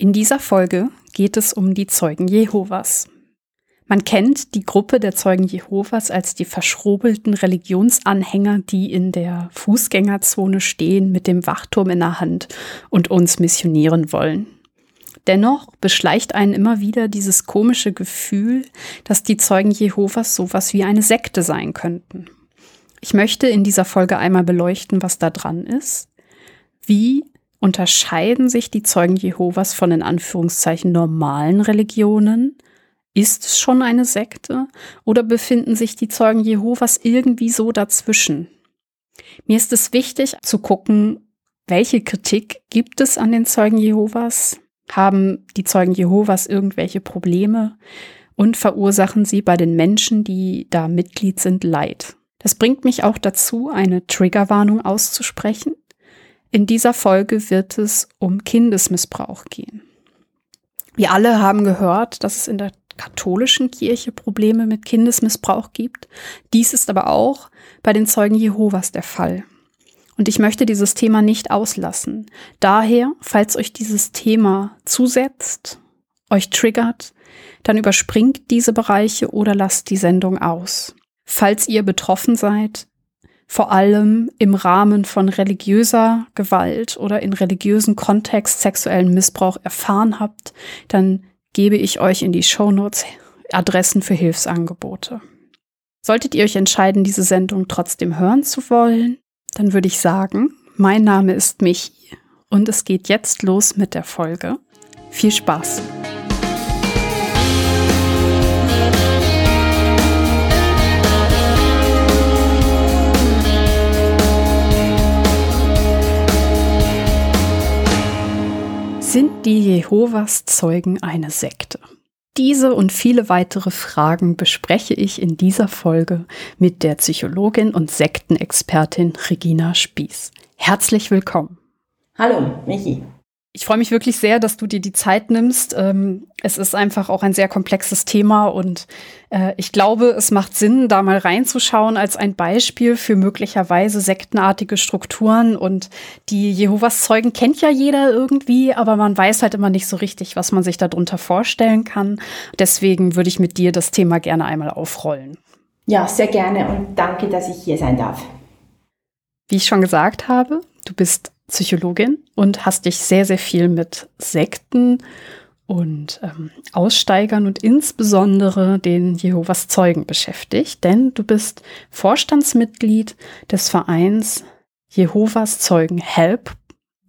In dieser Folge geht es um die Zeugen Jehovas. Man kennt die Gruppe der Zeugen Jehovas als die verschrobelten Religionsanhänger, die in der Fußgängerzone stehen mit dem Wachturm in der Hand und uns missionieren wollen. Dennoch beschleicht einen immer wieder dieses komische Gefühl, dass die Zeugen Jehovas sowas wie eine Sekte sein könnten. Ich möchte in dieser Folge einmal beleuchten, was da dran ist, wie Unterscheiden sich die Zeugen Jehovas von in Anführungszeichen normalen Religionen? Ist es schon eine Sekte? Oder befinden sich die Zeugen Jehovas irgendwie so dazwischen? Mir ist es wichtig zu gucken, welche Kritik gibt es an den Zeugen Jehovas? Haben die Zeugen Jehovas irgendwelche Probleme? Und verursachen sie bei den Menschen, die da Mitglied sind, Leid? Das bringt mich auch dazu, eine Triggerwarnung auszusprechen. In dieser Folge wird es um Kindesmissbrauch gehen. Wir alle haben gehört, dass es in der katholischen Kirche Probleme mit Kindesmissbrauch gibt. Dies ist aber auch bei den Zeugen Jehovas der Fall. Und ich möchte dieses Thema nicht auslassen. Daher, falls euch dieses Thema zusetzt, euch triggert, dann überspringt diese Bereiche oder lasst die Sendung aus. Falls ihr betroffen seid, vor allem im Rahmen von religiöser Gewalt oder in religiösen Kontext sexuellen Missbrauch erfahren habt, dann gebe ich euch in die Shownotes Adressen für Hilfsangebote. Solltet ihr euch entscheiden, diese Sendung trotzdem hören zu wollen, dann würde ich sagen, mein Name ist Michi und es geht jetzt los mit der Folge. Viel Spaß! Sind die Jehovas Zeugen eine Sekte? Diese und viele weitere Fragen bespreche ich in dieser Folge mit der Psychologin und Sektenexpertin Regina Spieß. Herzlich willkommen. Hallo, Michi. Ich freue mich wirklich sehr, dass du dir die Zeit nimmst. Ähm, es ist einfach auch ein sehr komplexes Thema und äh, ich glaube, es macht Sinn, da mal reinzuschauen als ein Beispiel für möglicherweise sektenartige Strukturen. Und die Jehovas Zeugen kennt ja jeder irgendwie, aber man weiß halt immer nicht so richtig, was man sich darunter vorstellen kann. Deswegen würde ich mit dir das Thema gerne einmal aufrollen. Ja, sehr gerne und danke, dass ich hier sein darf. Wie ich schon gesagt habe, du bist Psychologin und hast dich sehr, sehr viel mit Sekten und ähm, Aussteigern und insbesondere den Jehovas Zeugen beschäftigt, denn du bist Vorstandsmitglied des Vereins Jehovas Zeugen Help,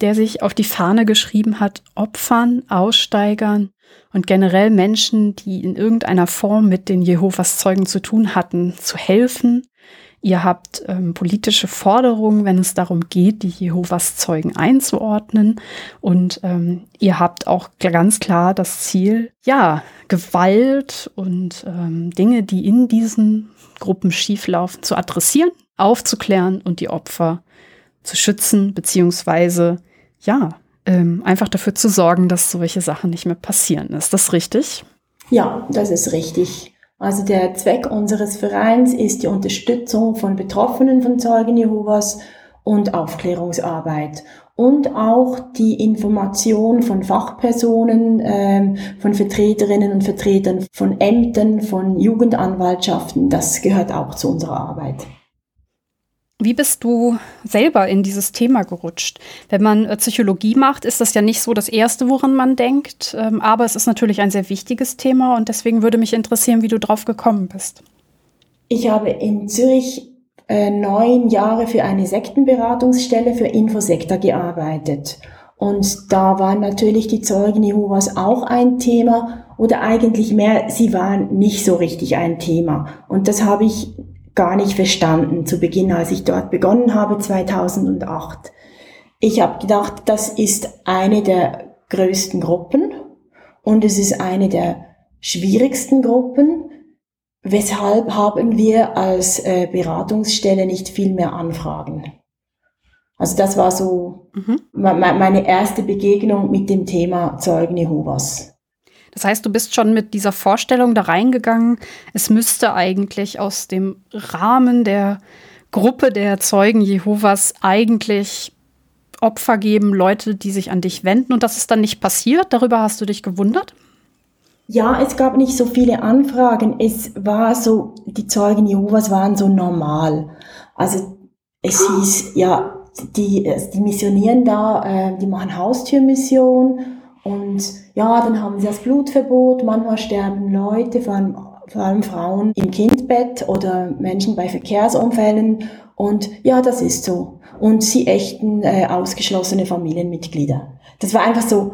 der sich auf die Fahne geschrieben hat, Opfern, Aussteigern und generell Menschen, die in irgendeiner Form mit den Jehovas Zeugen zu tun hatten, zu helfen, Ihr habt ähm, politische Forderungen, wenn es darum geht, die Jehovas Zeugen einzuordnen. Und ähm, ihr habt auch ganz klar das Ziel, ja, Gewalt und ähm, Dinge, die in diesen Gruppen schieflaufen, zu adressieren, aufzuklären und die Opfer zu schützen, beziehungsweise, ja, ähm, einfach dafür zu sorgen, dass solche Sachen nicht mehr passieren. Ist das richtig? Ja, das ist richtig. Also der Zweck unseres Vereins ist die Unterstützung von Betroffenen von Zeugen Jehovas und Aufklärungsarbeit und auch die Information von Fachpersonen, ähm, von Vertreterinnen und Vertretern von Ämtern, von Jugendanwaltschaften. Das gehört auch zu unserer Arbeit. Wie bist du selber in dieses Thema gerutscht? Wenn man äh, Psychologie macht, ist das ja nicht so das Erste, woran man denkt. Ähm, aber es ist natürlich ein sehr wichtiges Thema und deswegen würde mich interessieren, wie du drauf gekommen bist. Ich habe in Zürich äh, neun Jahre für eine Sektenberatungsstelle für Infosektor gearbeitet. Und da waren natürlich die Zeugen Jehovas auch ein Thema oder eigentlich mehr, sie waren nicht so richtig ein Thema. Und das habe ich gar nicht verstanden zu Beginn, als ich dort begonnen habe, 2008. Ich habe gedacht, das ist eine der größten Gruppen und es ist eine der schwierigsten Gruppen. Weshalb haben wir als äh, Beratungsstelle nicht viel mehr Anfragen? Also das war so mhm. meine erste Begegnung mit dem Thema Zeugen Jehovas. Das heißt, du bist schon mit dieser Vorstellung da reingegangen, es müsste eigentlich aus dem Rahmen der Gruppe der Zeugen Jehovas eigentlich Opfer geben, Leute, die sich an dich wenden und das ist dann nicht passiert? Darüber hast du dich gewundert? Ja, es gab nicht so viele Anfragen. Es war so, die Zeugen Jehovas waren so normal. Also es hieß, ja, die, die missionieren da, äh, die machen Haustürmission und ja, dann haben sie das Blutverbot. Manchmal sterben Leute, vor allem, vor allem Frauen im Kindbett oder Menschen bei Verkehrsunfällen. Und ja, das ist so. Und sie echten äh, ausgeschlossene Familienmitglieder. Das war einfach so,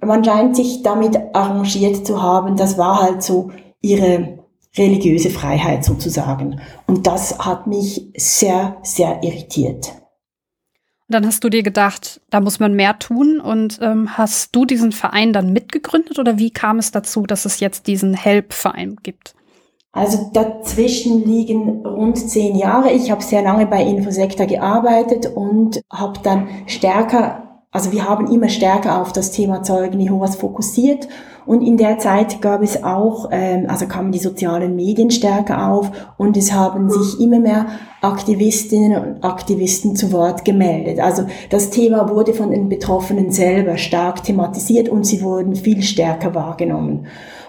man scheint sich damit arrangiert zu haben. Das war halt so ihre religiöse Freiheit sozusagen. Und das hat mich sehr, sehr irritiert. Dann hast du dir gedacht, da muss man mehr tun. Und ähm, hast du diesen Verein dann mitgegründet oder wie kam es dazu, dass es jetzt diesen Help-Verein gibt? Also dazwischen liegen rund zehn Jahre. Ich habe sehr lange bei Infosektor gearbeitet und habe dann stärker also wir haben immer stärker auf das Thema Zeugen Jehovas fokussiert und in der Zeit gab es auch, ähm, also kamen die sozialen Medien stärker auf und es haben sich immer mehr Aktivistinnen und Aktivisten zu Wort gemeldet. Also das Thema wurde von den Betroffenen selber stark thematisiert und sie wurden viel stärker wahrgenommen.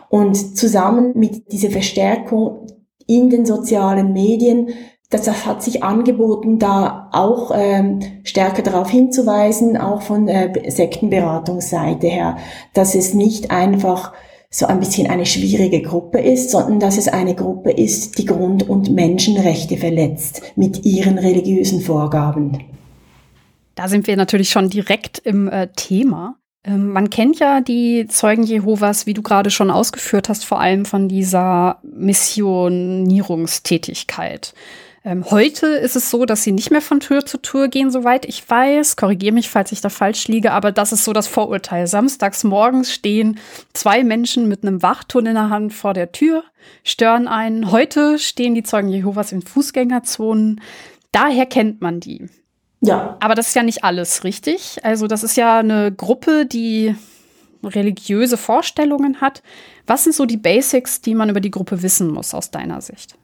Und zusammen mit dieser Verstärkung in den sozialen Medien das, hat sich angeboten, da auch ähm, stärker darauf hinzuweisen, auch von äh, Sektenberatungsseite her, dass es nicht einfach so ein bisschen eine schwierige Gruppe ist, sondern dass es eine Gruppe ist, die Grund- und Menschenrechte verletzt mit ihren religiösen Vorgaben. Da sind wir natürlich schon direkt im äh, Thema. Ähm, man kennt ja die Zeugen Jehovas, wie du gerade schon ausgeführt hast, vor allem von dieser Missionierungstätigkeit. Ähm, heute ist es so, dass sie nicht mehr von Tür zu Tür gehen, soweit ich weiß. Korrigiere mich, falls ich da falsch liege, aber das ist so das Vorurteil. Samstags morgens stehen zwei Menschen mit einem Wachton in der Hand vor der Tür, stören einen. Heute stehen die Zeugen Jehovas in Fußgängerzonen. Daher kennt man die. Ja. Aber das ist ja nicht alles, richtig? Also, das ist ja eine Gruppe, die religiöse Vorstellungen hat. Was sind so die Basics, die man über die Gruppe wissen muss aus deiner Sicht?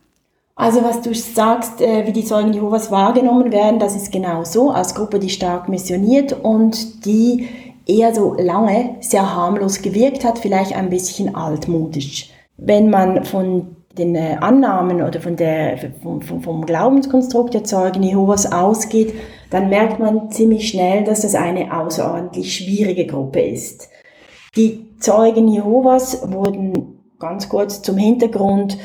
Also was du sagst, äh, wie die Zeugen Jehovas wahrgenommen werden, das ist genau so, als Gruppe, die stark missioniert und die eher so lange sehr harmlos gewirkt hat, vielleicht ein bisschen altmodisch. Wenn man von den äh, Annahmen oder von der, vom, vom, Glaubenskonstrukt der Zeugen Jehovas ausgeht, dann merkt man ziemlich schnell, dass das eine außerordentlich schwierige Gruppe ist. Die Zeugen Jehovas wurden ganz kurz zum Hintergrund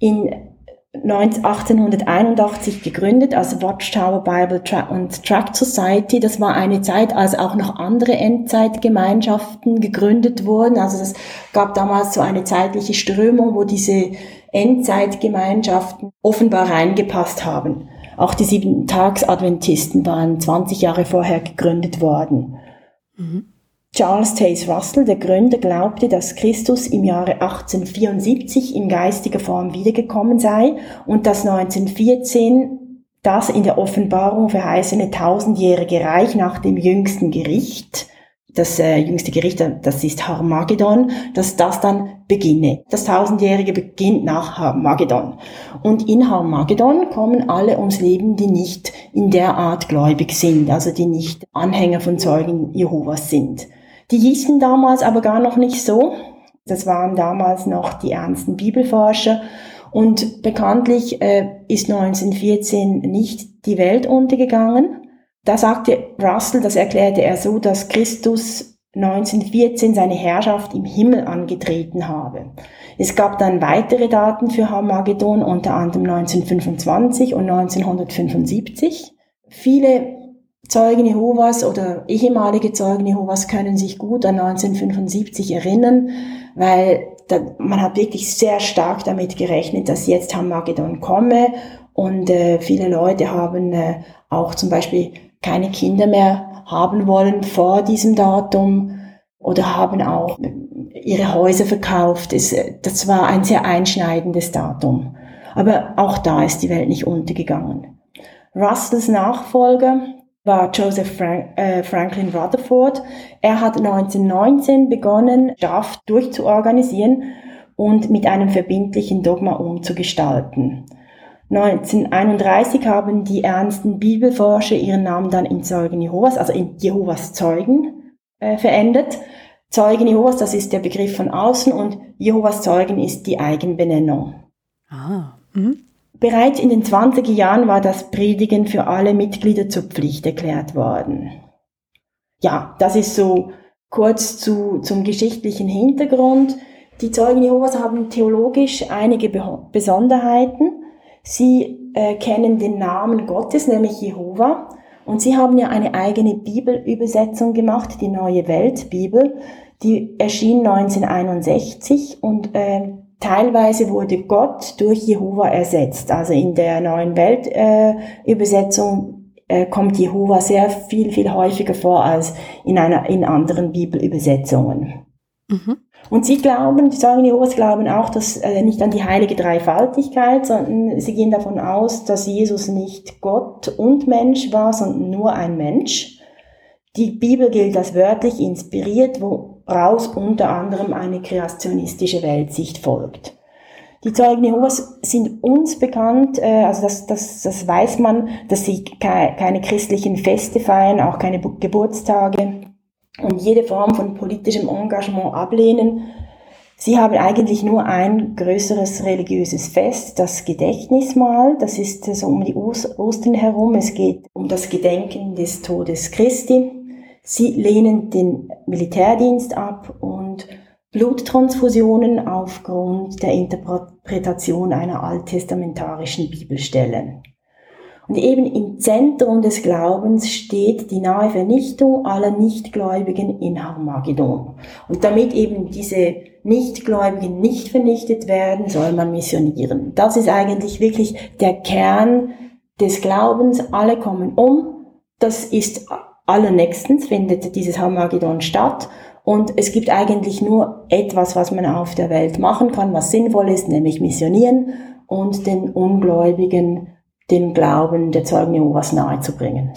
in 1881 gegründet als Watchtower Bible und Tract Society. Das war eine Zeit, als auch noch andere Endzeitgemeinschaften gegründet wurden. Also es gab damals so eine zeitliche Strömung, wo diese Endzeitgemeinschaften offenbar reingepasst haben. Auch die Sieben-Tags-Adventisten waren 20 Jahre vorher gegründet worden. Mhm. Charles Taze Russell, der Gründer, glaubte, dass Christus im Jahre 1874 in geistiger Form wiedergekommen sei und dass 1914 das in der Offenbarung verheißene tausendjährige Reich nach dem jüngsten Gericht, das äh, jüngste Gericht, das ist Harmagedon, dass das dann beginne. Das tausendjährige beginnt nach Harmagedon. Und in Harmagedon kommen alle ums Leben, die nicht in der Art gläubig sind, also die nicht Anhänger von Zeugen Jehovas sind. Die hießen damals aber gar noch nicht so. Das waren damals noch die ernsten Bibelforscher. Und bekanntlich äh, ist 1914 nicht die Welt untergegangen. Da sagte Russell, das erklärte er so, dass Christus 1914 seine Herrschaft im Himmel angetreten habe. Es gab dann weitere Daten für Harmagedon, unter anderem 1925 und 1975. Viele Zeugen Jehovas oder ehemalige Zeugen Jehovas können sich gut an 1975 erinnern, weil da, man hat wirklich sehr stark damit gerechnet, dass jetzt Hamagedon komme und äh, viele Leute haben äh, auch zum Beispiel keine Kinder mehr haben wollen vor diesem Datum oder haben auch ihre Häuser verkauft. Es, das war ein sehr einschneidendes Datum. Aber auch da ist die Welt nicht untergegangen. Russells Nachfolger, war Joseph Frank, äh, Franklin Rutherford. Er hat 1919 begonnen, Straft durchzuorganisieren und mit einem verbindlichen Dogma umzugestalten. 1931 haben die ernsten Bibelforscher ihren Namen dann in Zeugen Jehovas, also in Jehovas Zeugen, äh, verändert. Zeugen Jehovas, das ist der Begriff von außen und Jehovas Zeugen ist die Eigenbenennung. Ah. Mhm. Bereits in den 20er Jahren war das Predigen für alle Mitglieder zur Pflicht erklärt worden. Ja, das ist so kurz zu, zum geschichtlichen Hintergrund. Die Zeugen Jehovas haben theologisch einige Besonderheiten. Sie äh, kennen den Namen Gottes, nämlich Jehova. Und sie haben ja eine eigene Bibelübersetzung gemacht, die Neue Weltbibel. Die erschien 1961 und äh, teilweise wurde Gott durch Jehova ersetzt. Also in der Neuen Weltübersetzung äh, äh, kommt Jehova sehr viel, viel häufiger vor als in, einer, in anderen Bibelübersetzungen. Mhm. Und sie glauben, die sagen Jehovas glauben auch, dass äh, nicht an die heilige Dreifaltigkeit, sondern sie gehen davon aus, dass Jesus nicht Gott und Mensch war, sondern nur ein Mensch. Die Bibel gilt als wörtlich inspiriert, woraus unter anderem eine kreationistische Weltsicht folgt. Die Zeugen Jehovas sind uns bekannt, äh, also das, das, das weiß man, dass sie keine christlichen Feste feiern, auch keine Geburtstage und jede Form von politischem Engagement ablehnen. Sie haben eigentlich nur ein größeres religiöses Fest, das Gedächtnismahl. Das ist so um die Ostern herum. Es geht um das Gedenken des Todes Christi. Sie lehnen den Militärdienst ab und Bluttransfusionen aufgrund der Interpretation einer alttestamentarischen Bibelstelle. Und eben im Zentrum des Glaubens steht die nahe Vernichtung aller Nichtgläubigen in Harmagedon. Und damit eben diese Nichtgläubigen nicht vernichtet werden, soll man missionieren. Das ist eigentlich wirklich der Kern des Glaubens. Alle kommen um. Das ist allernächstens findet dieses Harmagedon statt. Und es gibt eigentlich nur etwas, was man auf der Welt machen kann, was sinnvoll ist, nämlich missionieren und den Ungläubigen den Glauben der Zeugen Jehovas nahezubringen.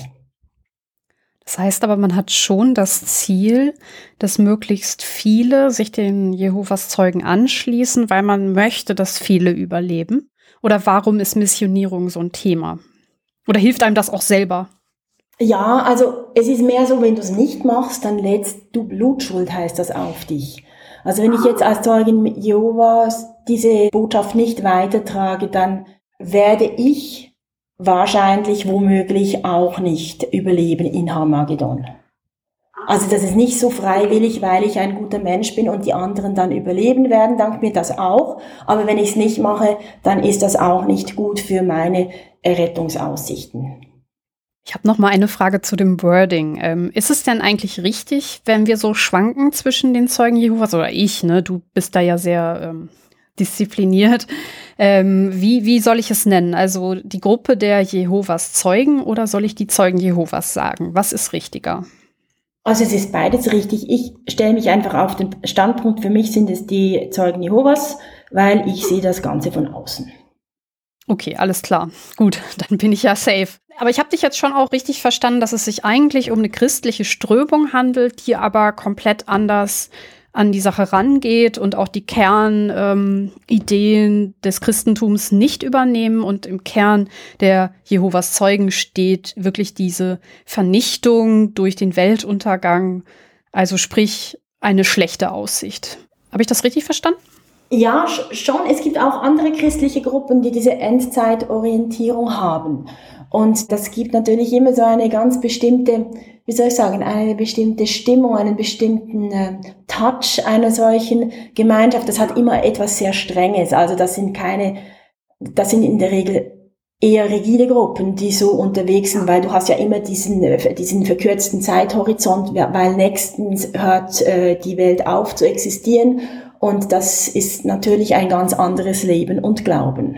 Das heißt aber, man hat schon das Ziel, dass möglichst viele sich den Jehovas Zeugen anschließen, weil man möchte, dass viele überleben. Oder warum ist Missionierung so ein Thema? Oder hilft einem das auch selber? Ja, also es ist mehr so, wenn du es nicht machst, dann lädst du Blutschuld, heißt das, auf dich. Also wenn ich jetzt als Zeugin Jehovas diese Botschaft nicht weitertrage, dann werde ich wahrscheinlich womöglich auch nicht überleben in Harmagedon. Also das ist nicht so freiwillig, weil ich ein guter Mensch bin und die anderen dann überleben werden, dank mir das auch. Aber wenn ich es nicht mache, dann ist das auch nicht gut für meine Errettungsaussichten. Ich habe noch mal eine Frage zu dem Wording. Ähm, ist es denn eigentlich richtig, wenn wir so schwanken zwischen den Zeugen Jehovas oder ich? Ne, du bist da ja sehr ähm, diszipliniert. Ähm, wie, wie soll ich es nennen? Also die Gruppe der Jehovas Zeugen oder soll ich die Zeugen Jehovas sagen? Was ist richtiger? Also es ist beides richtig. Ich stelle mich einfach auf den Standpunkt, für mich sind es die Zeugen Jehovas, weil ich sehe das Ganze von außen. Okay, alles klar. Gut, dann bin ich ja safe. Aber ich habe dich jetzt schon auch richtig verstanden, dass es sich eigentlich um eine christliche Strömung handelt, die aber komplett anders an die Sache rangeht und auch die Kernideen ähm, des Christentums nicht übernehmen. Und im Kern der Jehovas Zeugen steht wirklich diese Vernichtung durch den Weltuntergang, also sprich eine schlechte Aussicht. Habe ich das richtig verstanden? Ja, schon. Es gibt auch andere christliche Gruppen, die diese Endzeitorientierung haben. Und das gibt natürlich immer so eine ganz bestimmte, wie soll ich sagen, eine bestimmte Stimmung, einen bestimmten äh, Touch einer solchen Gemeinschaft. Das hat immer etwas sehr Strenges. Also das sind keine, das sind in der Regel eher rigide Gruppen, die so unterwegs sind, weil du hast ja immer diesen, äh, diesen verkürzten Zeithorizont, weil nächstens hört äh, die Welt auf zu existieren und das ist natürlich ein ganz anderes Leben und Glauben.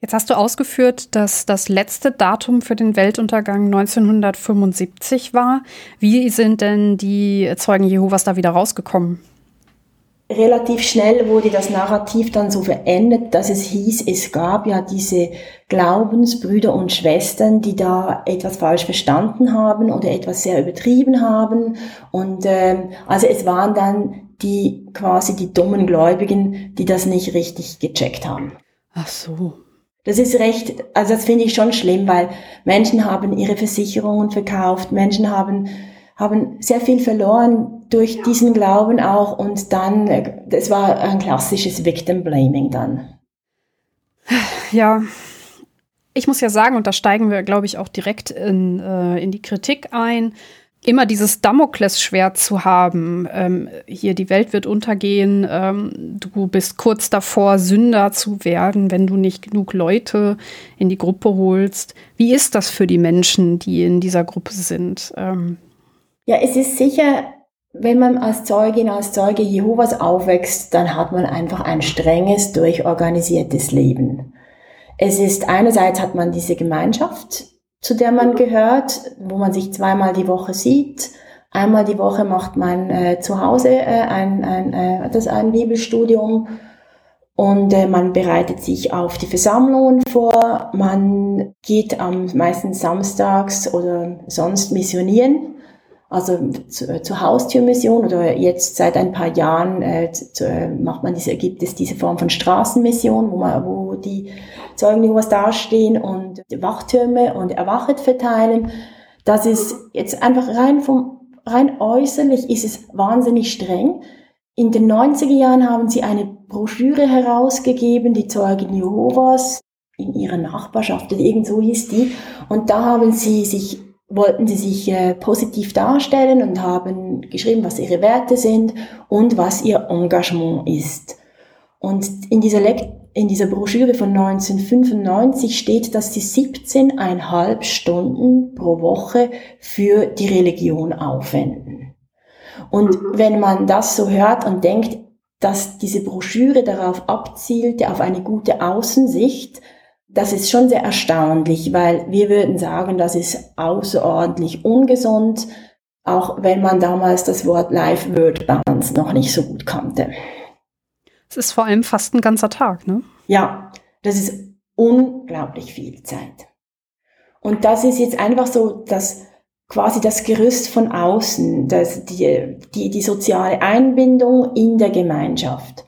Jetzt hast du ausgeführt, dass das letzte Datum für den Weltuntergang 1975 war. Wie sind denn die Zeugen Jehovas da wieder rausgekommen? Relativ schnell wurde das Narrativ dann so verändert, dass es hieß, es gab ja diese Glaubensbrüder und Schwestern, die da etwas falsch verstanden haben oder etwas sehr übertrieben haben. Und ähm, also es waren dann die quasi die dummen Gläubigen, die das nicht richtig gecheckt haben. Ach so. Das ist recht, also das finde ich schon schlimm, weil Menschen haben ihre Versicherungen verkauft, Menschen haben, haben sehr viel verloren durch diesen Glauben auch und dann, das war ein klassisches Victim Blaming dann. Ja, ich muss ja sagen, und da steigen wir, glaube ich, auch direkt in, äh, in die Kritik ein immer dieses Damoklesschwert zu haben, ähm, hier die Welt wird untergehen, ähm, du bist kurz davor, Sünder zu werden, wenn du nicht genug Leute in die Gruppe holst. Wie ist das für die Menschen, die in dieser Gruppe sind? Ähm ja, es ist sicher, wenn man als Zeugin, als Zeuge Jehovas aufwächst, dann hat man einfach ein strenges, durchorganisiertes Leben. Es ist einerseits hat man diese Gemeinschaft, zu der man gehört, wo man sich zweimal die Woche sieht. Einmal die Woche macht man äh, zu Hause äh, ein, ein, äh, das ein Bibelstudium und äh, man bereitet sich auf die Versammlungen vor. Man geht am meisten samstags oder sonst missionieren, also zu, äh, zur Haustürmission oder jetzt seit ein paar Jahren äh, zu, äh, macht man diese, gibt es diese Form von Straßenmission, wo man, wo die Zeugen Jehovas dastehen und Wachtürme und Erwachet verteilen. Das ist jetzt einfach rein vom, rein äußerlich ist es wahnsinnig streng. In den 90er Jahren haben sie eine Broschüre herausgegeben, die Zeugen Jehovas in ihrer Nachbarschaft, irgend so hieß die. Und da haben sie sich, wollten sie sich äh, positiv darstellen und haben geschrieben, was ihre Werte sind und was ihr Engagement ist. Und in dieser Lekt in dieser Broschüre von 1995 steht, dass sie 17,5 Stunden pro Woche für die Religion aufwenden. Und mhm. wenn man das so hört und denkt, dass diese Broschüre darauf abzielte, auf eine gute Außensicht, das ist schon sehr erstaunlich, weil wir würden sagen, das ist außerordentlich ungesund, auch wenn man damals das Wort Live-Word-Balance noch nicht so gut kannte. Es ist vor allem fast ein ganzer Tag, ne? Ja, das ist unglaublich viel Zeit. Und das ist jetzt einfach so, dass quasi das Gerüst von außen, das, die, die, die soziale Einbindung in der Gemeinschaft.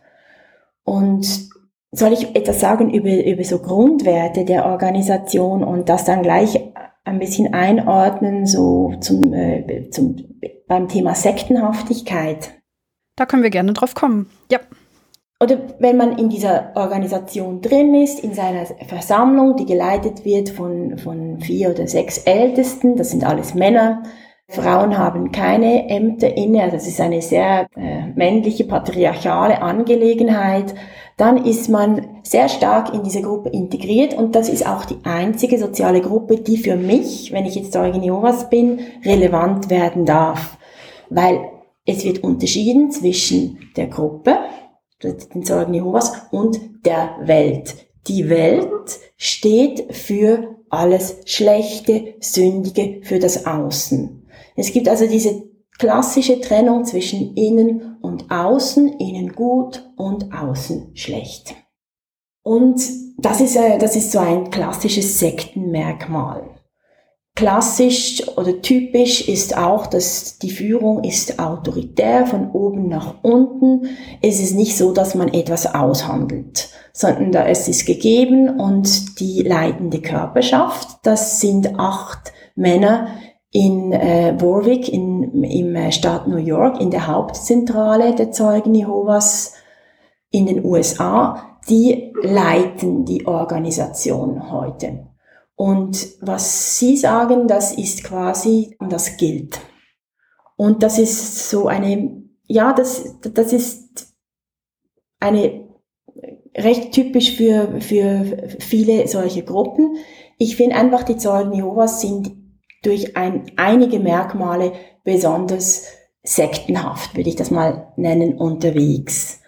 Und soll ich etwas sagen über, über so Grundwerte der Organisation und das dann gleich ein bisschen einordnen, so zum, äh, zum, beim Thema Sektenhaftigkeit? Da können wir gerne drauf kommen. Ja. Oder wenn man in dieser Organisation drin ist, in seiner Versammlung, die geleitet wird von, von vier oder sechs Ältesten, das sind alles Männer, Frauen haben keine Ämter inne, also das ist eine sehr äh, männliche, patriarchale Angelegenheit, dann ist man sehr stark in diese Gruppe integriert und das ist auch die einzige soziale Gruppe, die für mich, wenn ich jetzt Zeugin Jehovas bin, relevant werden darf. Weil es wird unterschieden zwischen der Gruppe, den Zeugen Jehovas und der Welt. Die Welt steht für alles Schlechte, Sündige, für das Außen. Es gibt also diese klassische Trennung zwischen innen und außen, innen gut und außen schlecht. Und das ist, äh, das ist so ein klassisches Sektenmerkmal. Klassisch oder typisch ist auch, dass die Führung ist autoritär von oben nach unten. Es ist nicht so, dass man etwas aushandelt, sondern da es ist gegeben und die leitende Körperschaft, das sind acht Männer in äh, Warwick in, im äh, Staat New York, in der Hauptzentrale der Zeugen Jehovas in den USA, die leiten die Organisation heute. Und was Sie sagen, das ist quasi, das gilt. Und das ist so eine, ja, das, das ist eine recht typisch für, für viele solche Gruppen. Ich finde einfach, die Zeugen Jehovas sind durch ein, einige Merkmale besonders sektenhaft, würde ich das mal nennen, unterwegs.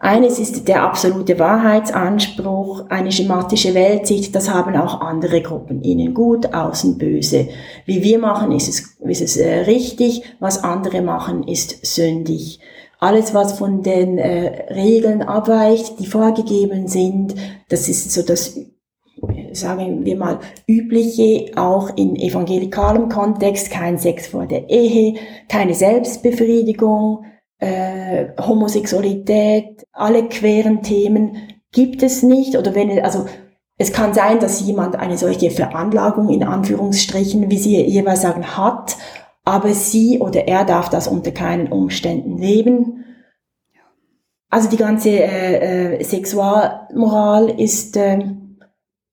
Eines ist der absolute Wahrheitsanspruch, eine schematische Weltsicht, das haben auch andere Gruppen, innen gut, außen böse. Wie wir machen, ist es, ist es äh, richtig, was andere machen, ist sündig. Alles, was von den äh, Regeln abweicht, die vorgegeben sind, das ist so das, sagen wir mal, übliche, auch in evangelikalem Kontext, kein Sex vor der Ehe, keine Selbstbefriedigung, äh, Homosexualität, alle queren Themen gibt es nicht oder wenn also es kann sein, dass jemand eine solche Veranlagung in Anführungsstrichen, wie Sie jeweils sagen, hat, aber sie oder er darf das unter keinen Umständen leben. Also die ganze äh, äh, Sexualmoral ist äh,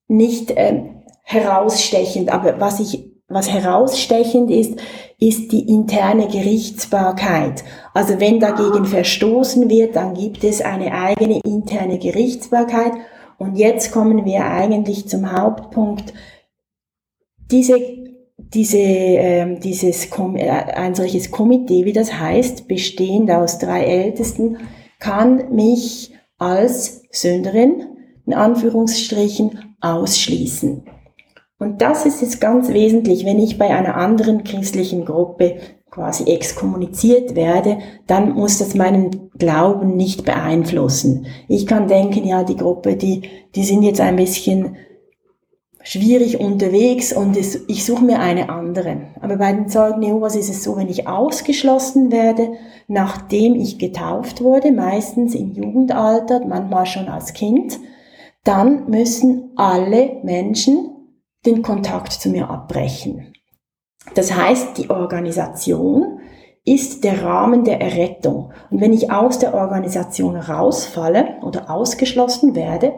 nicht äh, herausstechend, aber was ich was herausstechend ist, ist die interne Gerichtsbarkeit. Also wenn dagegen verstoßen wird, dann gibt es eine eigene interne Gerichtsbarkeit. Und jetzt kommen wir eigentlich zum Hauptpunkt. Diese, diese, äh, dieses, ein solches Komitee, wie das heißt, bestehend aus drei Ältesten, kann mich als Sünderin, in Anführungsstrichen, ausschließen. Und das ist jetzt ganz wesentlich, wenn ich bei einer anderen christlichen Gruppe quasi exkommuniziert werde, dann muss das meinen Glauben nicht beeinflussen. Ich kann denken, ja, die Gruppe, die, die sind jetzt ein bisschen schwierig unterwegs und es, ich suche mir eine andere. Aber bei den Zeugen Jehovas ist es so, wenn ich ausgeschlossen werde, nachdem ich getauft wurde, meistens im Jugendalter, manchmal schon als Kind, dann müssen alle Menschen den Kontakt zu mir abbrechen. Das heißt, die Organisation ist der Rahmen der Errettung. Und wenn ich aus der Organisation rausfalle oder ausgeschlossen werde,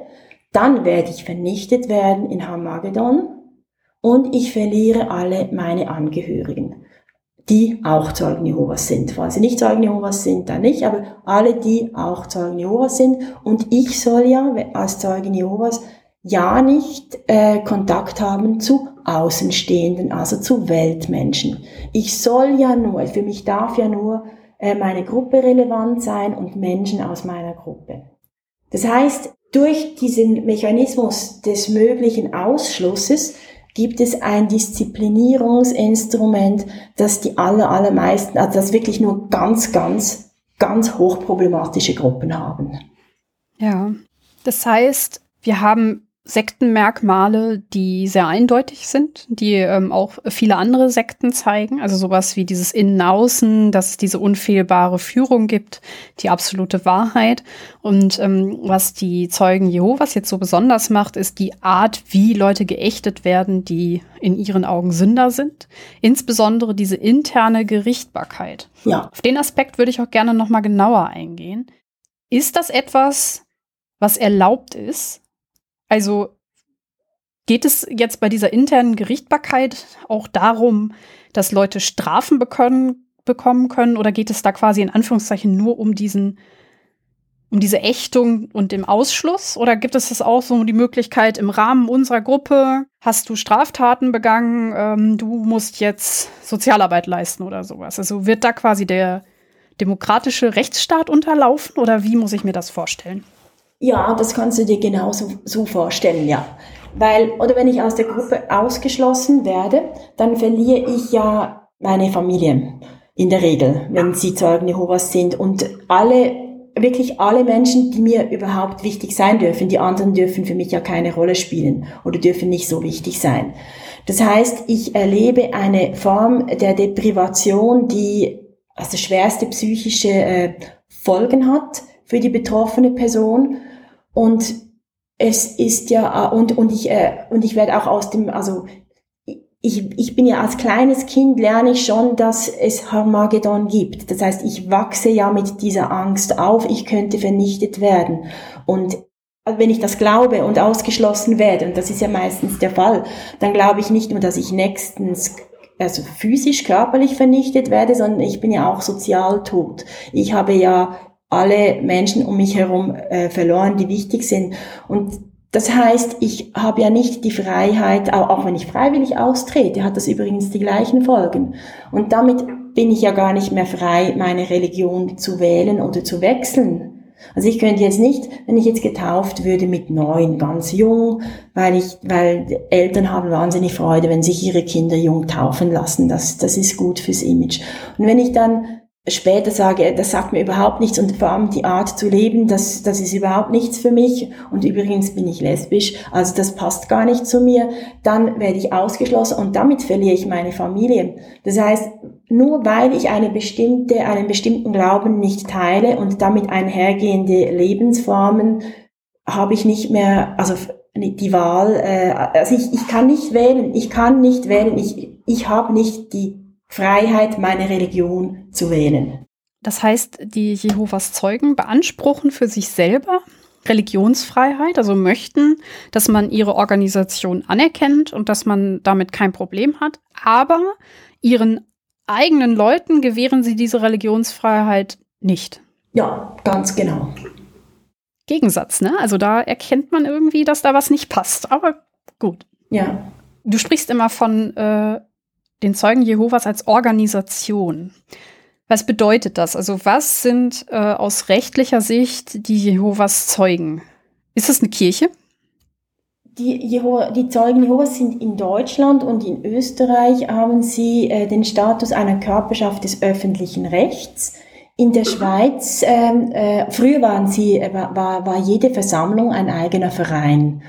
dann werde ich vernichtet werden in Hamagedon und ich verliere alle meine Angehörigen, die auch Zeugen Jehovas sind. Falls sie nicht Zeugen Jehovas sind, dann nicht, aber alle, die auch Zeugen Jehovas sind. Und ich soll ja als Zeugen Jehovas ja nicht äh, Kontakt haben zu Außenstehenden, also zu Weltmenschen. Ich soll ja nur, für mich darf ja nur äh, meine Gruppe relevant sein und Menschen aus meiner Gruppe. Das heißt, durch diesen Mechanismus des möglichen Ausschlusses gibt es ein Disziplinierungsinstrument, das die aller, allermeisten, also das wirklich nur ganz, ganz, ganz hochproblematische Gruppen haben. Ja, das heißt, wir haben Sektenmerkmale, die sehr eindeutig sind, die ähm, auch viele andere Sekten zeigen. Also sowas wie dieses Innen-Außen, dass es diese unfehlbare Führung gibt, die absolute Wahrheit. Und ähm, was die Zeugen Jehovas jetzt so besonders macht, ist die Art, wie Leute geächtet werden, die in ihren Augen Sünder sind. Insbesondere diese interne Gerichtbarkeit. Ja. Auf den Aspekt würde ich auch gerne noch mal genauer eingehen. Ist das etwas, was erlaubt ist? Also geht es jetzt bei dieser internen Gerichtbarkeit auch darum, dass Leute Strafen bekommen, bekommen können oder geht es da quasi in Anführungszeichen nur um diesen um diese Ächtung und dem Ausschluss? Oder gibt es das auch so die Möglichkeit, im Rahmen unserer Gruppe hast du Straftaten begangen, ähm, du musst jetzt Sozialarbeit leisten oder sowas? Also wird da quasi der demokratische Rechtsstaat unterlaufen oder wie muss ich mir das vorstellen? Ja, das kannst du dir genauso so vorstellen, ja. Weil, oder wenn ich aus der Gruppe ausgeschlossen werde, dann verliere ich ja meine Familie in der Regel, wenn sie Zeugen Jehovas sind. Und alle, wirklich alle Menschen, die mir überhaupt wichtig sein dürfen, die anderen dürfen für mich ja keine Rolle spielen oder dürfen nicht so wichtig sein. Das heißt, ich erlebe eine Form der Deprivation, die also schwerste psychische äh, Folgen hat für die betroffene Person und es ist ja, und, und ich, äh, und ich werde auch aus dem, also, ich, ich bin ja als kleines Kind lerne ich schon, dass es Harmagedon gibt. Das heißt, ich wachse ja mit dieser Angst auf, ich könnte vernichtet werden. Und wenn ich das glaube und ausgeschlossen werde, und das ist ja meistens der Fall, dann glaube ich nicht nur, dass ich nächstens also physisch, körperlich vernichtet werde, sondern ich bin ja auch sozial tot. Ich habe ja alle Menschen um mich herum äh, verloren, die wichtig sind. Und das heißt, ich habe ja nicht die Freiheit, auch, auch wenn ich freiwillig austrete, hat das übrigens die gleichen Folgen. Und damit bin ich ja gar nicht mehr frei, meine Religion zu wählen oder zu wechseln. Also ich könnte jetzt nicht, wenn ich jetzt getauft würde mit neun, ganz jung, weil ich, weil Eltern haben wahnsinnig Freude, wenn sich ihre Kinder jung taufen lassen. Das, das ist gut fürs Image. Und wenn ich dann später sage, das sagt mir überhaupt nichts. Und vor allem die Art zu leben, das, das ist überhaupt nichts für mich. Und übrigens bin ich lesbisch, also das passt gar nicht zu mir, dann werde ich ausgeschlossen und damit verliere ich meine Familie. Das heißt, nur weil ich eine bestimmte, einen bestimmten Glauben nicht teile und damit einhergehende Lebensformen habe ich nicht mehr, also die Wahl, äh, also ich, ich kann nicht wählen, ich kann nicht wählen, ich, ich habe nicht die Freiheit, meine Religion zu wählen. Das heißt, die Jehovas Zeugen beanspruchen für sich selber Religionsfreiheit, also möchten, dass man ihre Organisation anerkennt und dass man damit kein Problem hat, aber ihren eigenen Leuten gewähren sie diese Religionsfreiheit nicht. Ja, ganz genau. Gegensatz, ne? Also da erkennt man irgendwie, dass da was nicht passt. Aber gut. Ja. Du sprichst immer von äh, den Zeugen Jehovas als Organisation. Was bedeutet das? Also was sind äh, aus rechtlicher Sicht die Jehovas Zeugen? Ist es eine Kirche? Die, Jeho die Zeugen Jehovas sind in Deutschland und in Österreich haben sie äh, den Status einer Körperschaft des öffentlichen Rechts. In der Schweiz, ähm, äh, früher waren sie, äh, war, war jede Versammlung ein eigener Verein.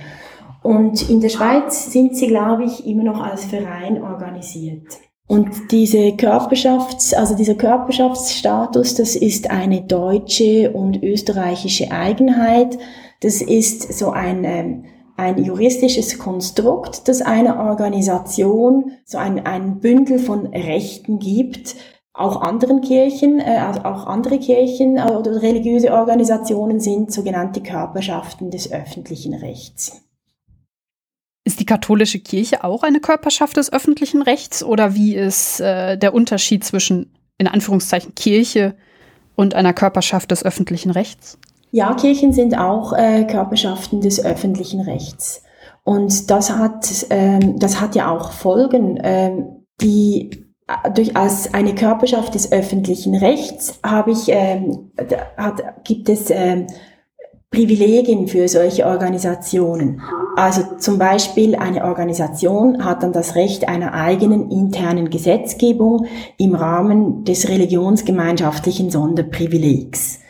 Und in der Schweiz sind sie, glaube ich, immer noch als Verein organisiert. Und diese Körperschafts, also dieser Körperschaftsstatus, das ist eine deutsche und österreichische Eigenheit. Das ist so ein, ähm, ein juristisches Konstrukt, das einer Organisation so ein, ein Bündel von Rechten gibt, auch anderen Kirchen, äh, also auch andere Kirchen oder religiöse Organisationen sind sogenannte Körperschaften des öffentlichen Rechts. Ist die katholische Kirche auch eine Körperschaft des öffentlichen Rechts oder wie ist äh, der Unterschied zwischen in Anführungszeichen Kirche und einer Körperschaft des öffentlichen Rechts? Ja, Kirchen sind auch äh, Körperschaften des öffentlichen Rechts. Und das hat, ähm, das hat ja auch Folgen. Ähm, die durch als eine Körperschaft des öffentlichen Rechts habe ich ähm, hat, gibt es ähm, Privilegien für solche Organisationen. Also zum Beispiel eine Organisation hat dann das Recht einer eigenen internen Gesetzgebung im Rahmen des religionsgemeinschaftlichen Sonderprivilegs.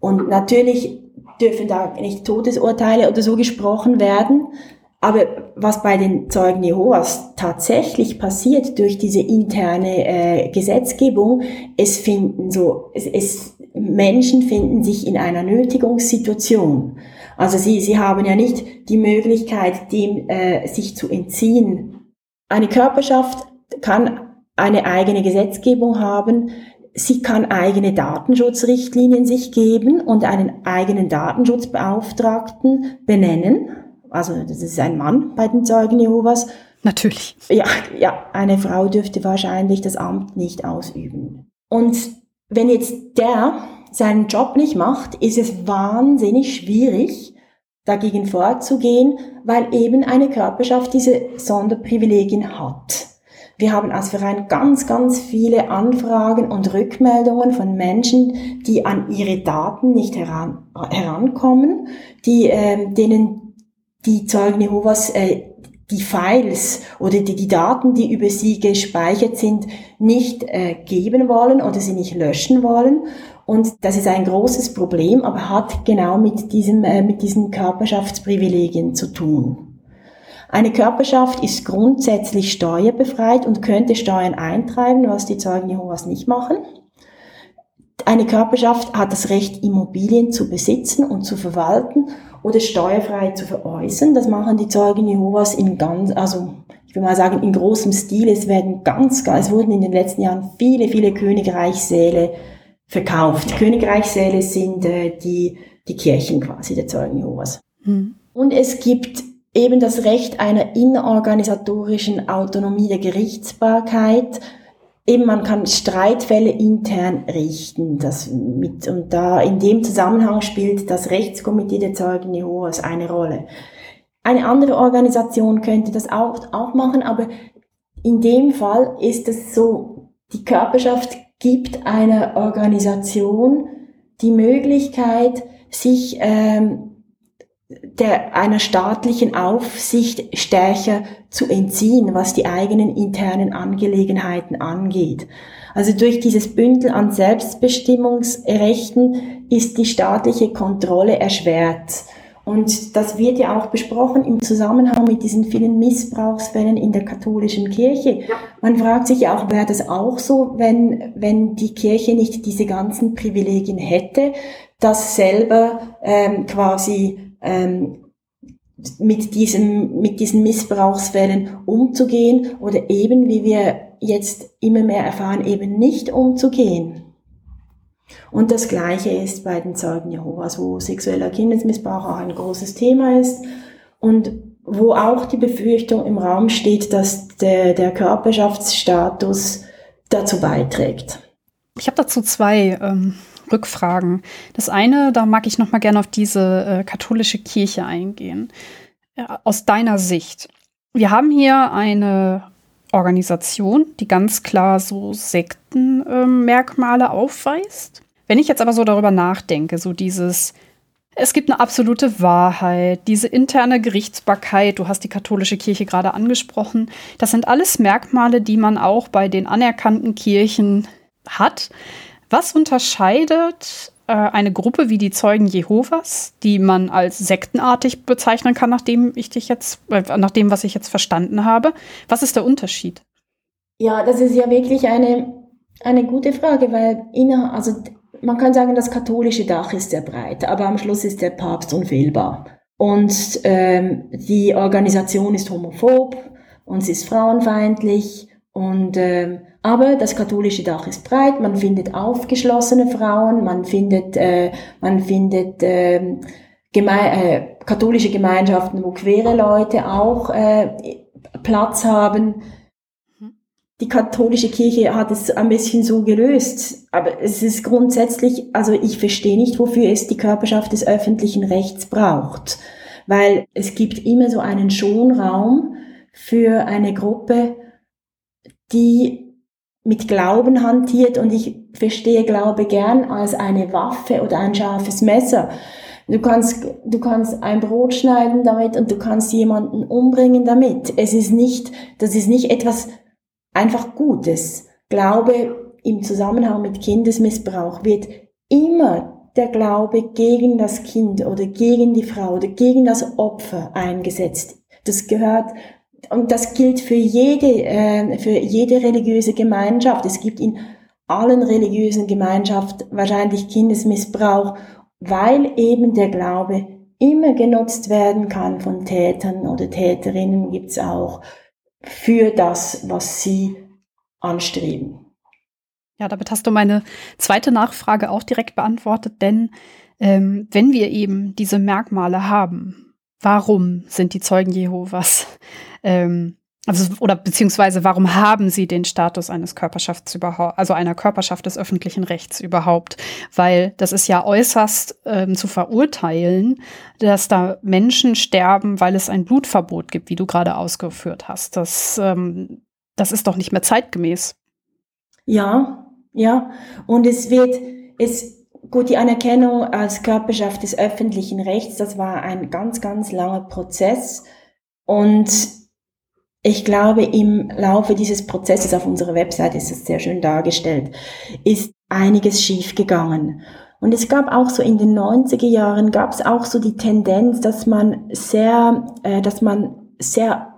Und natürlich dürfen da nicht Todesurteile oder so gesprochen werden, aber was bei den Zeugen Jehovas tatsächlich passiert durch diese interne äh, Gesetzgebung, es finden so, es, es, Menschen finden sich in einer Nötigungssituation. Also sie, sie haben ja nicht die Möglichkeit, dem äh, sich zu entziehen. Eine Körperschaft kann eine eigene Gesetzgebung haben, sie kann eigene Datenschutzrichtlinien sich geben und einen eigenen Datenschutzbeauftragten benennen also das ist ein Mann bei den Zeugen Jehovas. Natürlich. Ja, ja, eine Frau dürfte wahrscheinlich das Amt nicht ausüben. Und wenn jetzt der seinen Job nicht macht, ist es wahnsinnig schwierig, dagegen vorzugehen, weil eben eine Körperschaft diese Sonderprivilegien hat. Wir haben als Verein ganz, ganz viele Anfragen und Rückmeldungen von Menschen, die an ihre Daten nicht heran, herankommen, die, äh, denen die Zeugen Jehovas äh, die Files oder die, die Daten, die über sie gespeichert sind, nicht äh, geben wollen oder sie nicht löschen wollen. Und das ist ein großes Problem, aber hat genau mit, diesem, äh, mit diesen Körperschaftsprivilegien zu tun. Eine Körperschaft ist grundsätzlich steuerbefreit und könnte Steuern eintreiben, was die Zeugen Jehovas nicht machen. Eine Körperschaft hat das Recht, Immobilien zu besitzen und zu verwalten oder steuerfrei zu veräußern. Das machen die Zeugen Jehovas in ganz, also ich will mal sagen, in großem Stil. Es werden ganz, es wurden in den letzten Jahren viele, viele Königreichssäle verkauft. Königreichssäle sind äh, die, die Kirchen quasi der Zeugen Jehovas. Hm. Und es gibt eben das Recht einer innerorganisatorischen Autonomie der Gerichtsbarkeit eben man kann Streitfälle intern richten. Das mit, und da in dem Zusammenhang spielt das Rechtskomitee der Zeugen Jehovas eine Rolle. Eine andere Organisation könnte das auch, auch machen, aber in dem Fall ist es so, die Körperschaft gibt einer Organisation die Möglichkeit, sich ähm, der, einer staatlichen Aufsicht stärker zu entziehen, was die eigenen internen Angelegenheiten angeht. Also durch dieses Bündel an Selbstbestimmungsrechten ist die staatliche Kontrolle erschwert. Und das wird ja auch besprochen im Zusammenhang mit diesen vielen Missbrauchsfällen in der katholischen Kirche. Man fragt sich ja auch, wäre das auch so, wenn, wenn die Kirche nicht diese ganzen Privilegien hätte, dass selber ähm, quasi ähm, mit diesem, mit diesen Missbrauchsfällen umzugehen oder eben, wie wir jetzt immer mehr erfahren, eben nicht umzugehen. Und das Gleiche ist bei den Zeugen Jehovas, wo sexueller Kindesmissbrauch auch ein großes Thema ist und wo auch die Befürchtung im Raum steht, dass der, der Körperschaftsstatus dazu beiträgt. Ich habe dazu zwei ähm, Rückfragen. Das eine, da mag ich noch mal gerne auf diese äh, katholische Kirche eingehen. Ja, aus deiner Sicht. Wir haben hier eine Organisation, die ganz klar so Sektenmerkmale äh, aufweist. Wenn ich jetzt aber so darüber nachdenke, so dieses es gibt eine absolute Wahrheit, diese interne Gerichtsbarkeit, du hast die katholische Kirche gerade angesprochen, das sind alles Merkmale, die man auch bei den anerkannten Kirchen hat. Was unterscheidet äh, eine Gruppe wie die Zeugen Jehovas, die man als sektenartig bezeichnen kann, nachdem ich dich jetzt, äh, nach dem, was ich jetzt verstanden habe? Was ist der Unterschied? Ja, das ist ja wirklich eine, eine gute Frage, weil inner, also man kann sagen, das katholische Dach ist sehr breit, aber am Schluss ist der Papst unfehlbar. Und ähm, die Organisation ist homophob und sie ist frauenfeindlich. Und ähm, aber das katholische Dach ist breit. Man findet aufgeschlossene Frauen, man findet äh, man findet äh, geme äh, katholische Gemeinschaften, wo queere Leute auch äh, Platz haben die katholische Kirche hat es ein bisschen so gelöst. Aber es ist grundsätzlich, also ich verstehe nicht, wofür es die Körperschaft des öffentlichen Rechts braucht. Weil es gibt immer so einen Schonraum für eine Gruppe, die mit Glauben hantiert und ich verstehe Glaube gern als eine Waffe oder ein scharfes Messer. Du kannst, du kannst ein Brot schneiden damit und du kannst jemanden umbringen damit. Es ist nicht, das ist nicht etwas einfach Gutes. Glaube im Zusammenhang mit Kindesmissbrauch wird immer der Glaube gegen das Kind oder gegen die Frau oder gegen das Opfer eingesetzt. Das gehört und das gilt für jede, äh, für jede religiöse Gemeinschaft. Es gibt in allen religiösen Gemeinschaften wahrscheinlich Kindesmissbrauch, weil eben der Glaube immer genutzt werden kann von Tätern oder Täterinnen gibt's auch für das, was sie anstreben. Ja, damit hast du meine zweite Nachfrage auch direkt beantwortet, denn ähm, wenn wir eben diese Merkmale haben, warum sind die Zeugen Jehovas ähm, also, oder beziehungsweise warum haben sie den Status eines Körperschafts überhaupt, also einer Körperschaft des öffentlichen Rechts überhaupt? Weil das ist ja äußerst ähm, zu verurteilen, dass da Menschen sterben, weil es ein Blutverbot gibt, wie du gerade ausgeführt hast. Das, ähm, das ist doch nicht mehr zeitgemäß. Ja, ja. Und es wird, es, gut, die Anerkennung als Körperschaft des öffentlichen Rechts, das war ein ganz, ganz langer Prozess. Und ich glaube, im Laufe dieses Prozesses auf unserer Website ist es sehr schön dargestellt, ist einiges schiefgegangen. Und es gab auch so in den 90er Jahren gab es auch so die Tendenz, dass man sehr, äh, dass man sehr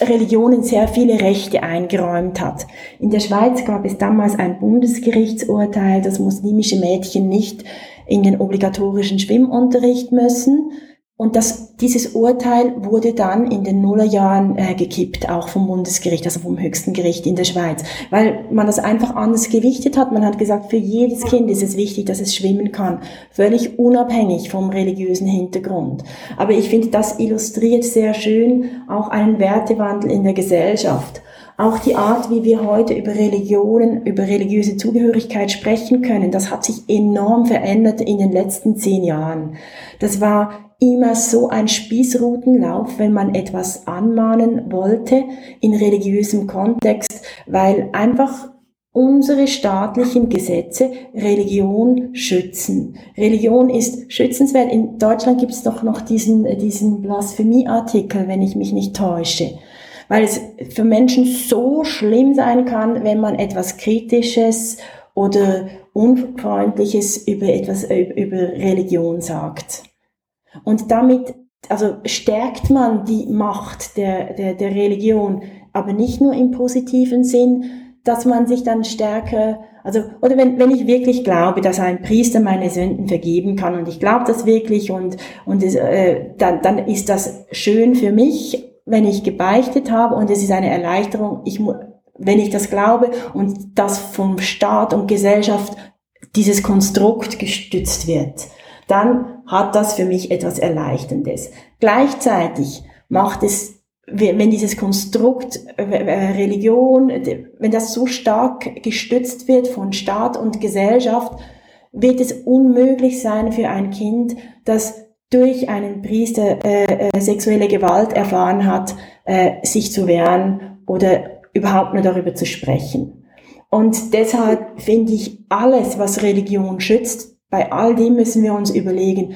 Religionen sehr viele Rechte eingeräumt hat. In der Schweiz gab es damals ein Bundesgerichtsurteil, dass muslimische Mädchen nicht in den obligatorischen Schwimmunterricht müssen. Und das, dieses Urteil wurde dann in den Nullerjahren äh, gekippt, auch vom Bundesgericht, also vom höchsten Gericht in der Schweiz, weil man das einfach anders gewichtet hat. Man hat gesagt, für jedes Kind ist es wichtig, dass es schwimmen kann, völlig unabhängig vom religiösen Hintergrund. Aber ich finde, das illustriert sehr schön auch einen Wertewandel in der Gesellschaft. Auch die Art, wie wir heute über Religionen, über religiöse Zugehörigkeit sprechen können, das hat sich enorm verändert in den letzten zehn Jahren. Das war immer so ein Spießrutenlauf, wenn man etwas anmahnen wollte in religiösem Kontext, weil einfach unsere staatlichen Gesetze Religion schützen. Religion ist schützenswert. In Deutschland gibt es doch noch diesen, diesen Blasphemieartikel, wenn ich mich nicht täusche. Weil es für Menschen so schlimm sein kann, wenn man etwas Kritisches oder Unfreundliches über etwas, über Religion sagt. Und damit, also stärkt man die Macht der, der, der Religion, aber nicht nur im positiven Sinn, dass man sich dann stärker, also, oder wenn, wenn ich wirklich glaube, dass ein Priester meine Sünden vergeben kann und ich glaube das wirklich und, und es, äh, dann, dann ist das schön für mich, wenn ich gebeichtet habe und es ist eine Erleichterung, ich, wenn ich das glaube und das vom Staat und Gesellschaft dieses Konstrukt gestützt wird, dann hat das für mich etwas Erleichterndes. Gleichzeitig macht es wenn dieses Konstrukt äh, äh, Religion, wenn das so stark gestützt wird von Staat und Gesellschaft, wird es unmöglich sein für ein Kind, das durch einen Priester äh, äh, sexuelle Gewalt erfahren hat, äh, sich zu wehren oder überhaupt nur darüber zu sprechen. Und deshalb finde ich alles, was Religion schützt, bei all dem müssen wir uns überlegen,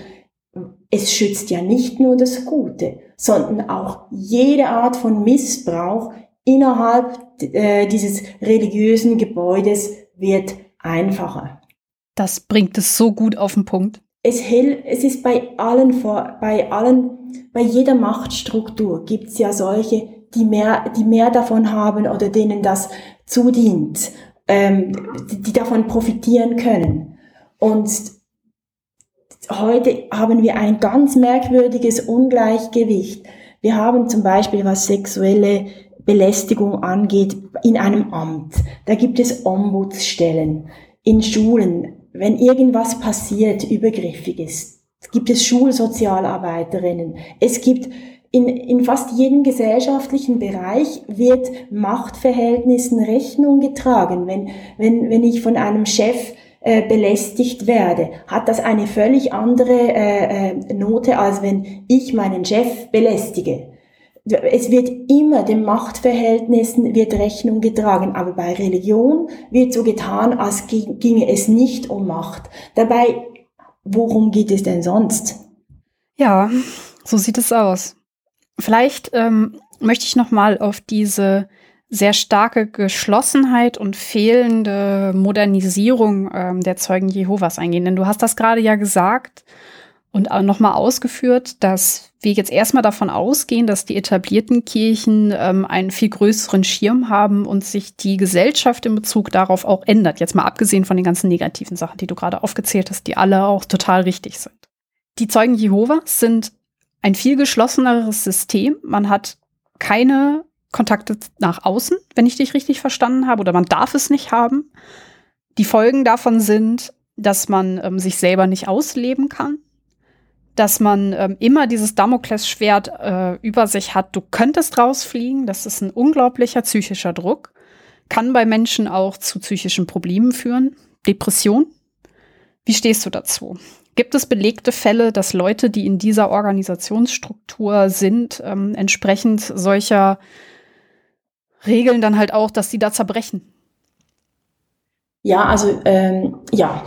es schützt ja nicht nur das Gute, sondern auch jede Art von Missbrauch innerhalb äh, dieses religiösen Gebäudes wird einfacher. Das bringt es so gut auf den Punkt. Es, es ist bei allen, bei allen, bei jeder Machtstruktur gibt es ja solche, die mehr, die mehr davon haben oder denen das zudient, ähm, die davon profitieren können. Und heute haben wir ein ganz merkwürdiges Ungleichgewicht. Wir haben zum Beispiel, was sexuelle Belästigung angeht, in einem Amt. Da gibt es Ombudsstellen. In Schulen, wenn irgendwas passiert, übergriffiges, gibt es Schulsozialarbeiterinnen. Es gibt in, in fast jedem gesellschaftlichen Bereich wird Machtverhältnissen Rechnung getragen. Wenn, wenn, wenn ich von einem Chef äh, belästigt werde, hat das eine völlig andere äh, äh, Note, als wenn ich meinen Chef belästige. Es wird immer den Machtverhältnissen wird Rechnung getragen, aber bei Religion wird so getan, als ginge es nicht um Macht. Dabei, worum geht es denn sonst? Ja, so sieht es aus. Vielleicht ähm, möchte ich noch mal auf diese sehr starke Geschlossenheit und fehlende Modernisierung ähm, der Zeugen Jehovas eingehen. Denn du hast das gerade ja gesagt und auch nochmal ausgeführt, dass wir jetzt erstmal davon ausgehen, dass die etablierten Kirchen ähm, einen viel größeren Schirm haben und sich die Gesellschaft in Bezug darauf auch ändert. Jetzt mal abgesehen von den ganzen negativen Sachen, die du gerade aufgezählt hast, die alle auch total richtig sind. Die Zeugen Jehovas sind ein viel geschlosseneres System. Man hat keine Kontakte nach außen, wenn ich dich richtig verstanden habe, oder man darf es nicht haben. Die Folgen davon sind, dass man ähm, sich selber nicht ausleben kann, dass man ähm, immer dieses Damoklesschwert äh, über sich hat, du könntest rausfliegen, das ist ein unglaublicher psychischer Druck, kann bei Menschen auch zu psychischen Problemen führen, Depression. Wie stehst du dazu? Gibt es belegte Fälle, dass Leute, die in dieser Organisationsstruktur sind, ähm, entsprechend solcher Regeln dann halt auch, dass sie da zerbrechen. Ja, also ähm, ja,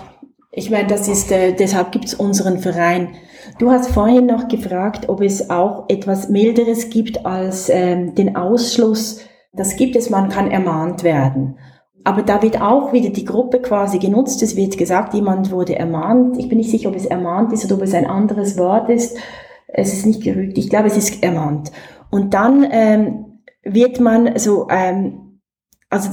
ich meine, das ist, äh, deshalb gibt es unseren Verein. Du hast vorhin noch gefragt, ob es auch etwas Milderes gibt als ähm, den Ausschluss. Das gibt es, man kann ermahnt werden. Aber da wird auch wieder die Gruppe quasi genutzt. Es wird gesagt, jemand wurde ermahnt. Ich bin nicht sicher, ob es ermahnt ist oder ob es ein anderes Wort ist. Es ist nicht gerügt. Ich glaube, es ist ermahnt. Und dann ähm, wird man so, ähm, also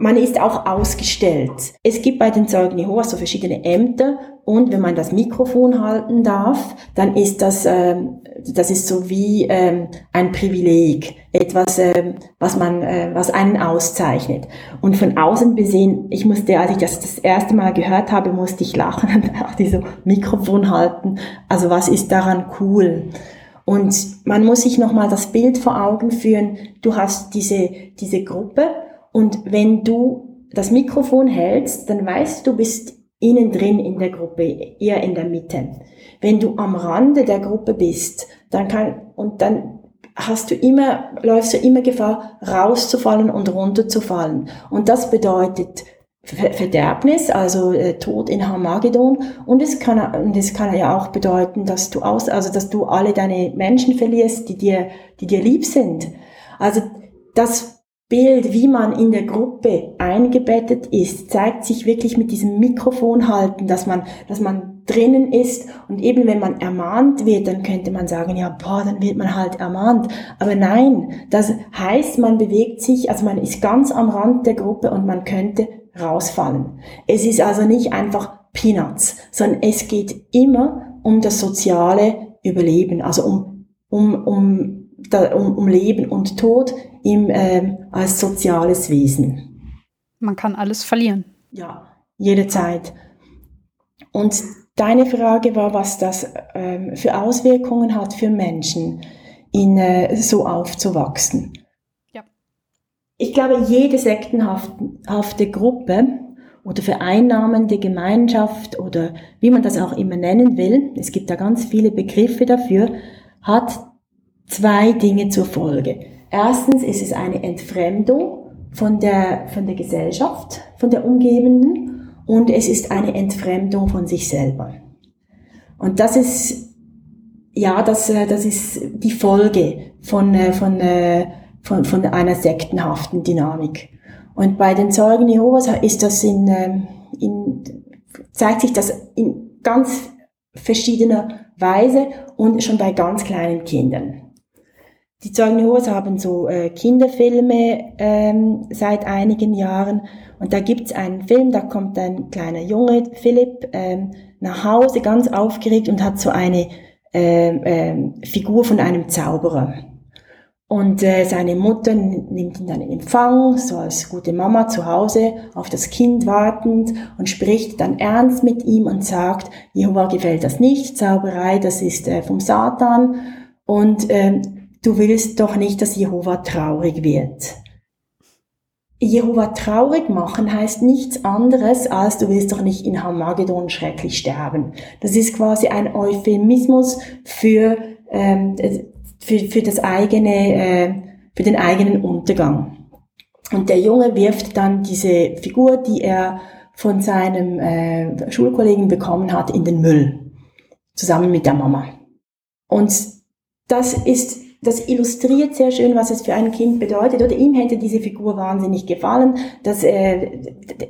man ist auch ausgestellt. Es gibt bei den Zeugen Jehovas so verschiedene Ämter und wenn man das Mikrofon halten darf, dann ist das, ähm, das ist so wie ähm, ein Privileg, etwas, ähm, was man, äh, was einen auszeichnet. Und von außen besehen, ich musste, als ich das das erste Mal gehört habe, musste ich lachen und dachte so, Mikrofon halten. Also was ist daran cool? Und man muss sich nochmal das Bild vor Augen führen. Du hast diese, diese Gruppe und wenn du das Mikrofon hältst, dann weißt du, du bist innen drin in der Gruppe, eher in der Mitte. Wenn du am Rande der Gruppe bist, dann kann, und dann hast du immer, läufst du immer Gefahr, rauszufallen und runterzufallen. Und das bedeutet, Verderbnis, also äh, Tod in Harmagedon. Und es kann, und es kann ja auch bedeuten, dass du aus, also dass du alle deine Menschen verlierst, die dir, die dir lieb sind. Also das Bild, wie man in der Gruppe eingebettet ist, zeigt sich wirklich mit diesem Mikrofon halten, dass man, dass man drinnen ist und eben wenn man ermahnt wird, dann könnte man sagen, ja, boah, dann wird man halt ermahnt. Aber nein, das heißt, man bewegt sich, also man ist ganz am Rand der Gruppe und man könnte rausfallen. Es ist also nicht einfach Peanuts, sondern es geht immer um das soziale Überleben, also um, um, um, um, um Leben und Tod im, ähm, als soziales Wesen. Man kann alles verlieren. Ja, jederzeit. Und deine Frage war, was das ähm, für Auswirkungen hat für Menschen, in äh, so aufzuwachsen. Ja. Ich glaube, jede sektenhafte Gruppe oder vereinnahmende Gemeinschaft oder wie man das auch immer nennen will, es gibt da ganz viele Begriffe dafür, hat zwei Dinge zur Folge. Erstens ist es eine Entfremdung von der, von der Gesellschaft, von der Umgebenden und es ist eine Entfremdung von sich selber. Und das ist, ja, das, äh, das ist die Folge von, äh, von, äh, von, von einer sektenhaften Dynamik. Und bei den Zeugen Jehovas ist das in, ähm, in, zeigt sich das in ganz verschiedener Weise und schon bei ganz kleinen Kindern. Die Zeugen Jehovas haben so äh, Kinderfilme ähm, seit einigen Jahren und da gibt's einen Film, da kommt ein kleiner Junge, Philipp, ähm, nach Hause ganz aufgeregt und hat so eine ähm, ähm, Figur von einem Zauberer. Und äh, seine Mutter nimmt ihn dann in Empfang, so als gute Mama zu Hause, auf das Kind wartend und spricht dann ernst mit ihm und sagt, Jehova gefällt das nicht, Zauberei, das ist äh, vom Satan. Und ähm, du willst doch nicht, dass Jehova traurig wird. Jehova traurig machen heißt nichts anderes, als du willst doch nicht in Hamagedon schrecklich sterben. Das ist quasi ein Euphemismus für, ähm, für, für das eigene, äh, für den eigenen Untergang. Und der Junge wirft dann diese Figur, die er von seinem äh, Schulkollegen bekommen hat, in den Müll. Zusammen mit der Mama. Und das ist das illustriert sehr schön, was es für ein Kind bedeutet. Oder ihm hätte diese Figur wahnsinnig gefallen. Das, äh,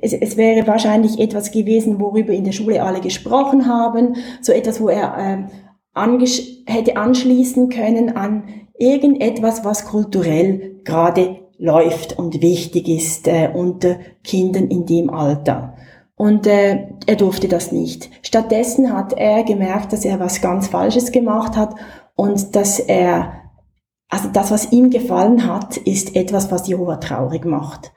es, es wäre wahrscheinlich etwas gewesen, worüber in der Schule alle gesprochen haben. So etwas, wo er äh, hätte anschließen können an irgendetwas, was kulturell gerade läuft und wichtig ist äh, unter Kindern in dem Alter. Und äh, er durfte das nicht. Stattdessen hat er gemerkt, dass er was ganz Falsches gemacht hat und dass er also das, was ihm gefallen hat, ist etwas, was Jehova traurig macht.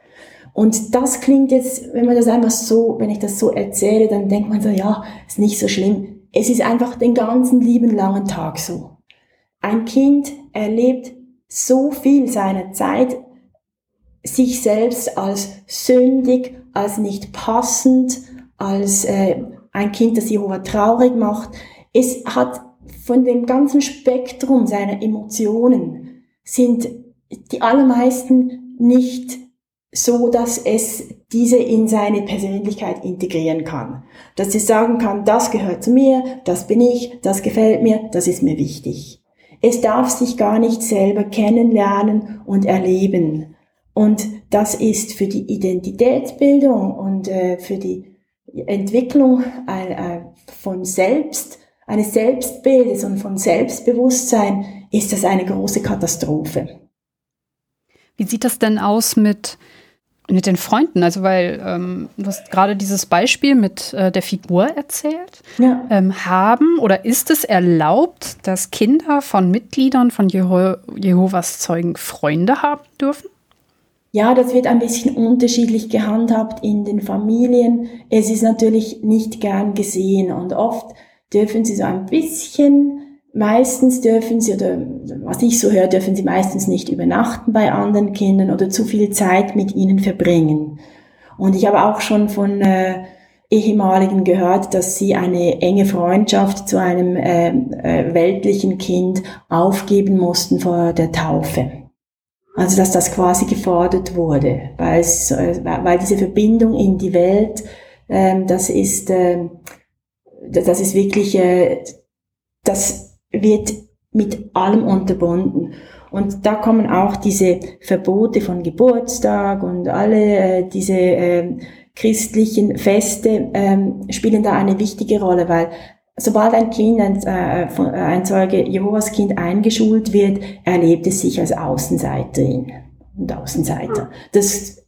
Und das klingt jetzt, wenn man das einfach so, wenn ich das so erzähle, dann denkt man so, ja, ist nicht so schlimm. Es ist einfach den ganzen lieben langen Tag so. Ein Kind erlebt so viel seiner Zeit sich selbst als sündig, als nicht passend, als äh, ein Kind, das Jehova traurig macht. Es hat von dem ganzen Spektrum seiner Emotionen sind die allermeisten nicht so, dass es diese in seine Persönlichkeit integrieren kann. Dass sie sagen kann, das gehört zu mir, das bin ich, das gefällt mir, das ist mir wichtig. Es darf sich gar nicht selber kennenlernen und erleben. Und das ist für die Identitätsbildung und äh, für die Entwicklung äh, von Selbst, eines Selbstbildes und von Selbstbewusstsein ist das eine große Katastrophe. Wie sieht das denn aus mit, mit den Freunden? Also, weil ähm, du hast gerade dieses Beispiel mit äh, der Figur erzählt. Ja. Ähm, haben oder ist es erlaubt, dass Kinder von Mitgliedern von Jeho Jehovas Zeugen Freunde haben dürfen? Ja, das wird ein bisschen unterschiedlich gehandhabt in den Familien. Es ist natürlich nicht gern gesehen und oft dürfen sie so ein bisschen Meistens dürfen sie, oder was ich so höre, dürfen sie meistens nicht übernachten bei anderen Kindern oder zu viel Zeit mit ihnen verbringen. Und ich habe auch schon von äh, ehemaligen gehört, dass sie eine enge Freundschaft zu einem äh, äh, weltlichen Kind aufgeben mussten vor der Taufe. Also dass das quasi gefordert wurde, weil, es, äh, weil diese Verbindung in die Welt, äh, das ist, äh, das ist wirklich, äh, das wird mit allem unterbunden. Und da kommen auch diese Verbote von Geburtstag und alle äh, diese äh, christlichen Feste ähm, spielen da eine wichtige Rolle, weil sobald ein Kind, ein, äh, ein Zeuge Jehovas Kind eingeschult wird, erlebt es sich als Außenseiterin und Außenseiter. Das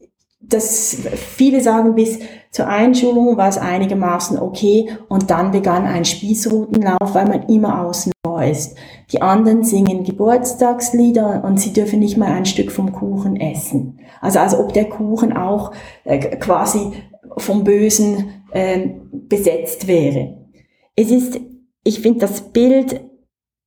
das viele sagen, bis zur Einschulung war es einigermaßen okay und dann begann ein Spießrutenlauf, weil man immer außen vor ist. Die anderen singen Geburtstagslieder und sie dürfen nicht mal ein Stück vom Kuchen essen. Also als ob der Kuchen auch äh, quasi vom Bösen äh, besetzt wäre. Es ist, ich finde das Bild,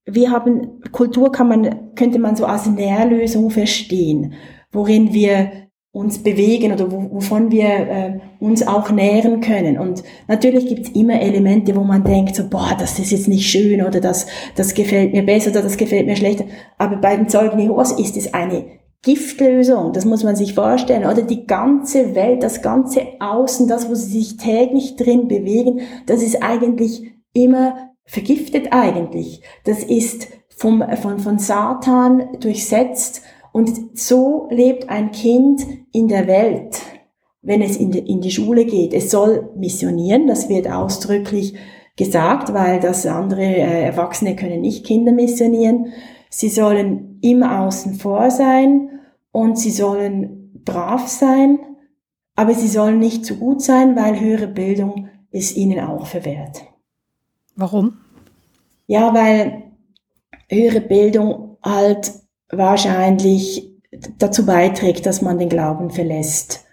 wir haben, Kultur kann man, könnte man so als Nährlösung verstehen, worin wir uns bewegen oder wovon wir äh, uns auch nähren können. Und natürlich gibt's immer Elemente, wo man denkt, so, boah, das ist jetzt nicht schön oder das, das gefällt mir besser oder das gefällt mir schlechter. Aber bei den Zeugen Jehovas ist es eine Giftlösung, das muss man sich vorstellen, oder die ganze Welt, das ganze Außen, das, wo sie sich täglich drin bewegen, das ist eigentlich immer vergiftet eigentlich. Das ist vom, von, von Satan durchsetzt und so lebt ein Kind in der Welt, wenn es in die, in die Schule geht. Es soll missionieren, das wird ausdrücklich gesagt, weil das andere äh, Erwachsene können nicht Kinder missionieren. Sie sollen immer außen vor sein und sie sollen brav sein, aber sie sollen nicht zu gut sein, weil höhere Bildung ist ihnen auch verwehrt. Warum? Ja, weil höhere Bildung halt wahrscheinlich dazu beiträgt, dass man den Glauben verlässt.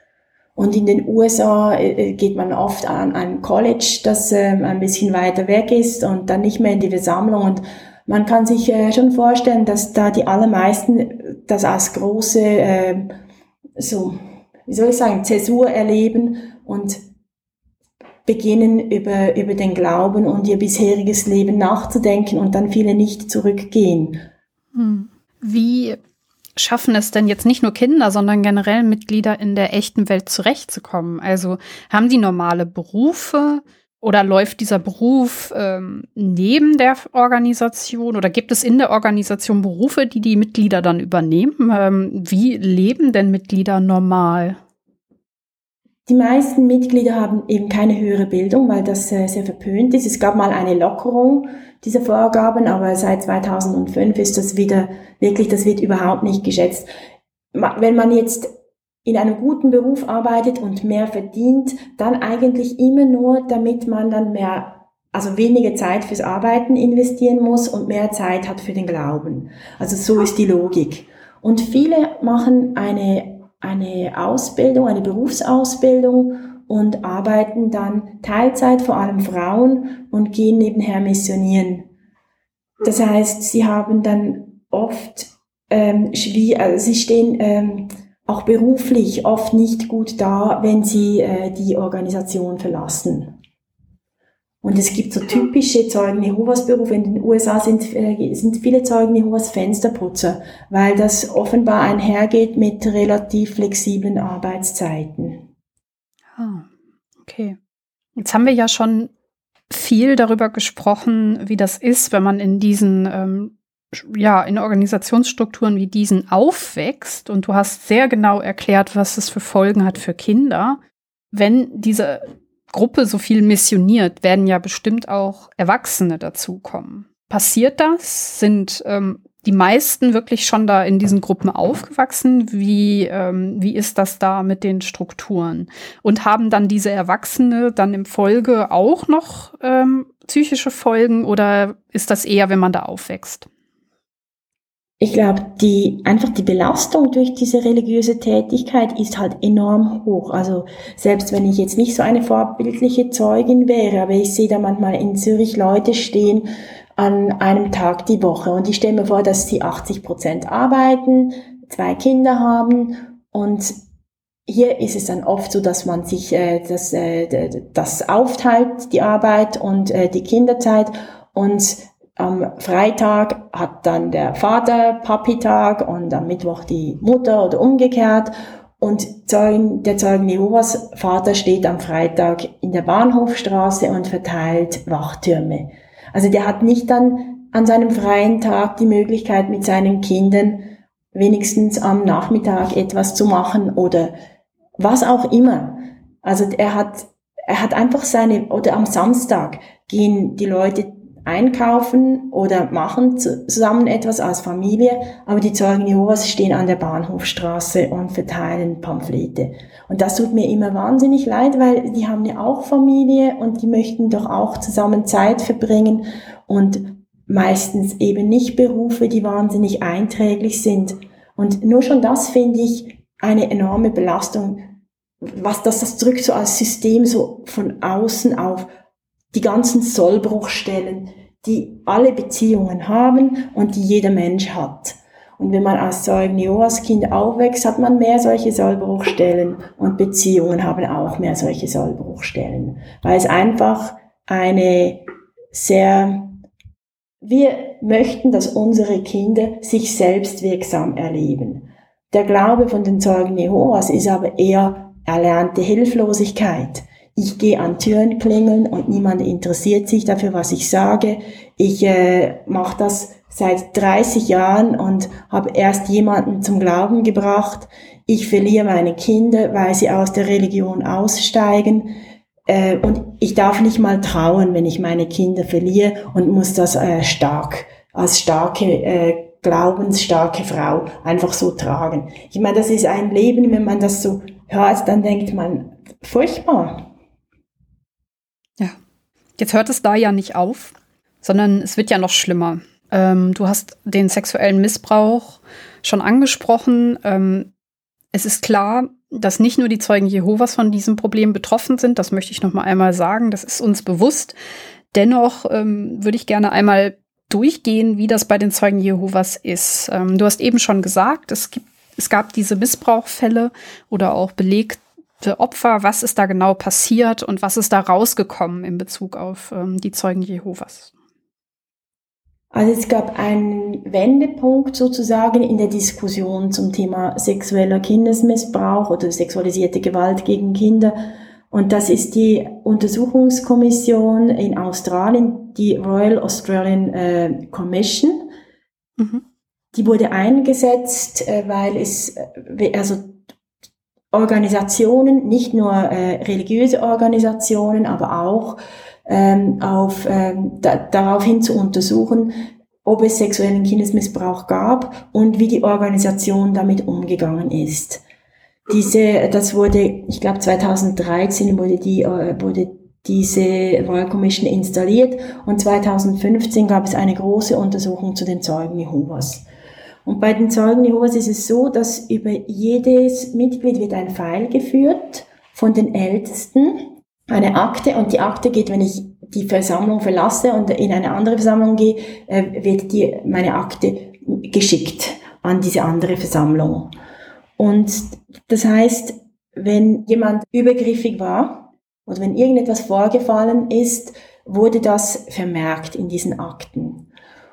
Und in den USA äh, geht man oft an ein College, das ähm, ein bisschen weiter weg ist und dann nicht mehr in die Versammlung. Und man kann sich äh, schon vorstellen, dass da die allermeisten das als große, ähm, so, wie soll ich sagen, Zäsur erleben und beginnen über, über den Glauben und ihr bisheriges Leben nachzudenken und dann viele nicht zurückgehen. Hm. Wie schaffen es denn jetzt nicht nur Kinder, sondern generell Mitglieder in der echten Welt zurechtzukommen? Also haben die normale Berufe oder läuft dieser Beruf ähm, neben der Organisation oder gibt es in der Organisation Berufe, die die Mitglieder dann übernehmen? Ähm, wie leben denn Mitglieder normal? Die meisten Mitglieder haben eben keine höhere Bildung, weil das äh, sehr verpönt ist. Es gab mal eine Lockerung dieser Vorgaben, aber seit 2005 ist das wieder wirklich, das wird überhaupt nicht geschätzt. Wenn man jetzt in einem guten Beruf arbeitet und mehr verdient, dann eigentlich immer nur, damit man dann mehr, also weniger Zeit fürs Arbeiten investieren muss und mehr Zeit hat für den Glauben. Also so ist die Logik. Und viele machen eine eine Ausbildung, eine Berufsausbildung und arbeiten dann Teilzeit, vor allem Frauen, und gehen nebenher missionieren. Das heißt, sie haben dann oft ähm, also sie stehen ähm, auch beruflich oft nicht gut da, wenn sie äh, die Organisation verlassen. Und es gibt so typische Zeugen Jehovas Berufe. In den USA sind, äh, sind viele Zeugen Jehovas Fensterputzer, weil das offenbar einhergeht mit relativ flexiblen Arbeitszeiten. Ah, okay. Jetzt haben wir ja schon viel darüber gesprochen, wie das ist, wenn man in diesen ähm, ja, in Organisationsstrukturen wie diesen aufwächst und du hast sehr genau erklärt, was es für Folgen hat für Kinder. Wenn diese Gruppe so viel missioniert, werden ja bestimmt auch Erwachsene dazukommen. Passiert das? Sind ähm, die meisten wirklich schon da in diesen Gruppen aufgewachsen? Wie, ähm, wie ist das da mit den Strukturen? Und haben dann diese Erwachsene dann im Folge auch noch ähm, psychische Folgen oder ist das eher, wenn man da aufwächst? Ich glaube, die, einfach die Belastung durch diese religiöse Tätigkeit ist halt enorm hoch. Also selbst wenn ich jetzt nicht so eine vorbildliche Zeugin wäre, aber ich sehe da manchmal in Zürich Leute stehen an einem Tag die Woche. Und ich stelle mir vor, dass sie 80 Prozent arbeiten, zwei Kinder haben. Und hier ist es dann oft so, dass man sich äh, das, äh, das aufteilt, die Arbeit und äh, die Kinderzeit. Und am Freitag hat dann der Vater Papi-Tag und am Mittwoch die Mutter oder umgekehrt. Und Zeugen, der Zeugen Jehovas Vater steht am Freitag in der Bahnhofstraße und verteilt Wachtürme. Also der hat nicht dann an seinem freien Tag die Möglichkeit mit seinen Kindern wenigstens am Nachmittag etwas zu machen oder was auch immer. Also er hat, er hat einfach seine, oder am Samstag gehen die Leute einkaufen oder machen zusammen etwas als Familie, aber die Zeugen Jehovas stehen an der Bahnhofstraße und verteilen Pamphlete. Und das tut mir immer wahnsinnig leid, weil die haben ja auch Familie und die möchten doch auch zusammen Zeit verbringen und meistens eben nicht Berufe, die wahnsinnig einträglich sind. Und nur schon das finde ich eine enorme Belastung, was das, das drückt so als System so von außen auf die ganzen Sollbruchstellen, die alle Beziehungen haben und die jeder Mensch hat. Und wenn man als Zeugen Jehovas Kind aufwächst, hat man mehr solche Sollbruchstellen und Beziehungen haben auch mehr solche Sollbruchstellen, weil es einfach eine sehr, wir möchten, dass unsere Kinder sich selbst wirksam erleben. Der Glaube von den Zeugen Jehovas ist aber eher erlernte Hilflosigkeit. Ich gehe an Türen klingeln und niemand interessiert sich dafür, was ich sage. Ich äh, mache das seit 30 Jahren und habe erst jemanden zum Glauben gebracht. Ich verliere meine Kinder, weil sie aus der Religion aussteigen. Äh, und ich darf nicht mal trauen, wenn ich meine Kinder verliere und muss das äh, stark, als starke, äh, glaubensstarke Frau einfach so tragen. Ich meine, das ist ein Leben, wenn man das so hört, dann denkt man, furchtbar. Jetzt hört es da ja nicht auf, sondern es wird ja noch schlimmer. Ähm, du hast den sexuellen Missbrauch schon angesprochen. Ähm, es ist klar, dass nicht nur die Zeugen Jehovas von diesem Problem betroffen sind. Das möchte ich noch mal einmal sagen. Das ist uns bewusst. Dennoch ähm, würde ich gerne einmal durchgehen, wie das bei den Zeugen Jehovas ist. Ähm, du hast eben schon gesagt, es gibt es gab diese Missbrauchfälle oder auch Opfer, was ist da genau passiert und was ist da rausgekommen in Bezug auf ähm, die Zeugen Jehovas? Also es gab einen Wendepunkt sozusagen in der Diskussion zum Thema sexueller Kindesmissbrauch oder sexualisierte Gewalt gegen Kinder. Und das ist die Untersuchungskommission in Australien, die Royal Australian äh, Commission. Mhm. Die wurde eingesetzt, äh, weil es, äh, also Organisationen, nicht nur äh, religiöse Organisationen, aber auch ähm, auf, ähm, da, daraufhin zu untersuchen, ob es sexuellen Kindesmissbrauch gab und wie die Organisation damit umgegangen ist. Diese, das wurde, ich glaube 2013 wurde die, äh, wurde diese Royal Commission installiert und 2015 gab es eine große Untersuchung zu den Zeugen Jehovas. Und bei den Zeugen Jehovas ist es so, dass über jedes Mitglied wird ein Pfeil geführt von den Ältesten, eine Akte und die Akte geht, wenn ich die Versammlung verlasse und in eine andere Versammlung gehe, äh, wird die, meine Akte geschickt an diese andere Versammlung. Und das heißt, wenn jemand übergriffig war oder wenn irgendetwas vorgefallen ist, wurde das vermerkt in diesen Akten.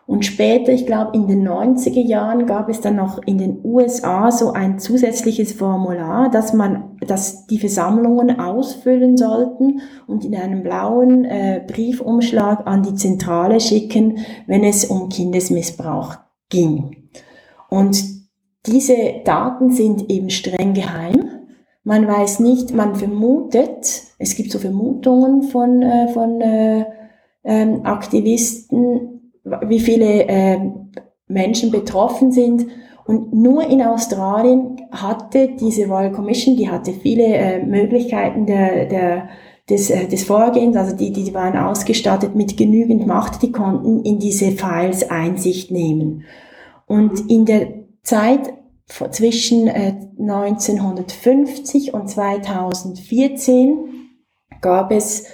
Und später, ich glaube in den 90er Jahren, gab es dann noch in den USA so ein zusätzliches Formular, dass man, dass die Versammlungen ausfüllen sollten und in einem blauen äh, Briefumschlag an die Zentrale schicken, wenn es um Kindesmissbrauch ging. Und diese Daten sind eben streng geheim. Man weiß nicht, man vermutet, es gibt so Vermutungen von, äh, von äh, ähm, Aktivisten, wie viele äh, Menschen betroffen sind. Und nur in Australien hatte diese Royal Commission, die hatte viele äh, Möglichkeiten der, der, des, äh, des Vorgehens, also die, die waren ausgestattet mit genügend Macht, die konnten in diese Files Einsicht nehmen. Und in der Zeit zwischen äh, 1950 und 2014 gab es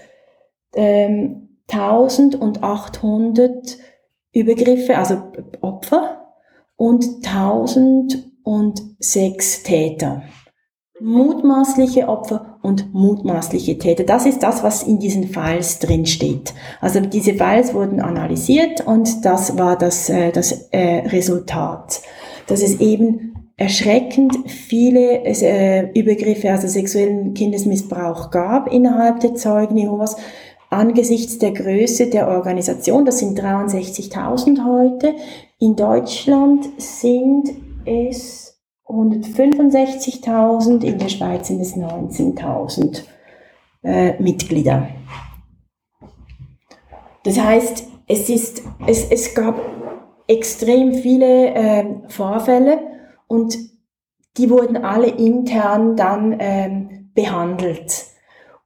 ähm, 1800 Übergriffe, also Opfer und 1006 Täter. Mutmaßliche Opfer und mutmaßliche Täter. Das ist das, was in diesen Files drin steht. Also diese Files wurden analysiert und das war das, äh, das äh, Resultat. Dass es eben erschreckend viele äh, Übergriffe, also sexuellen Kindesmissbrauch gab innerhalb der Zeugen Jehovas angesichts der Größe der Organisation, das sind 63.000 heute, in Deutschland sind es 165.000, in der Schweiz sind es 19.000 äh, Mitglieder. Das heißt, es, ist, es, es gab extrem viele äh, Vorfälle und die wurden alle intern dann ähm, behandelt.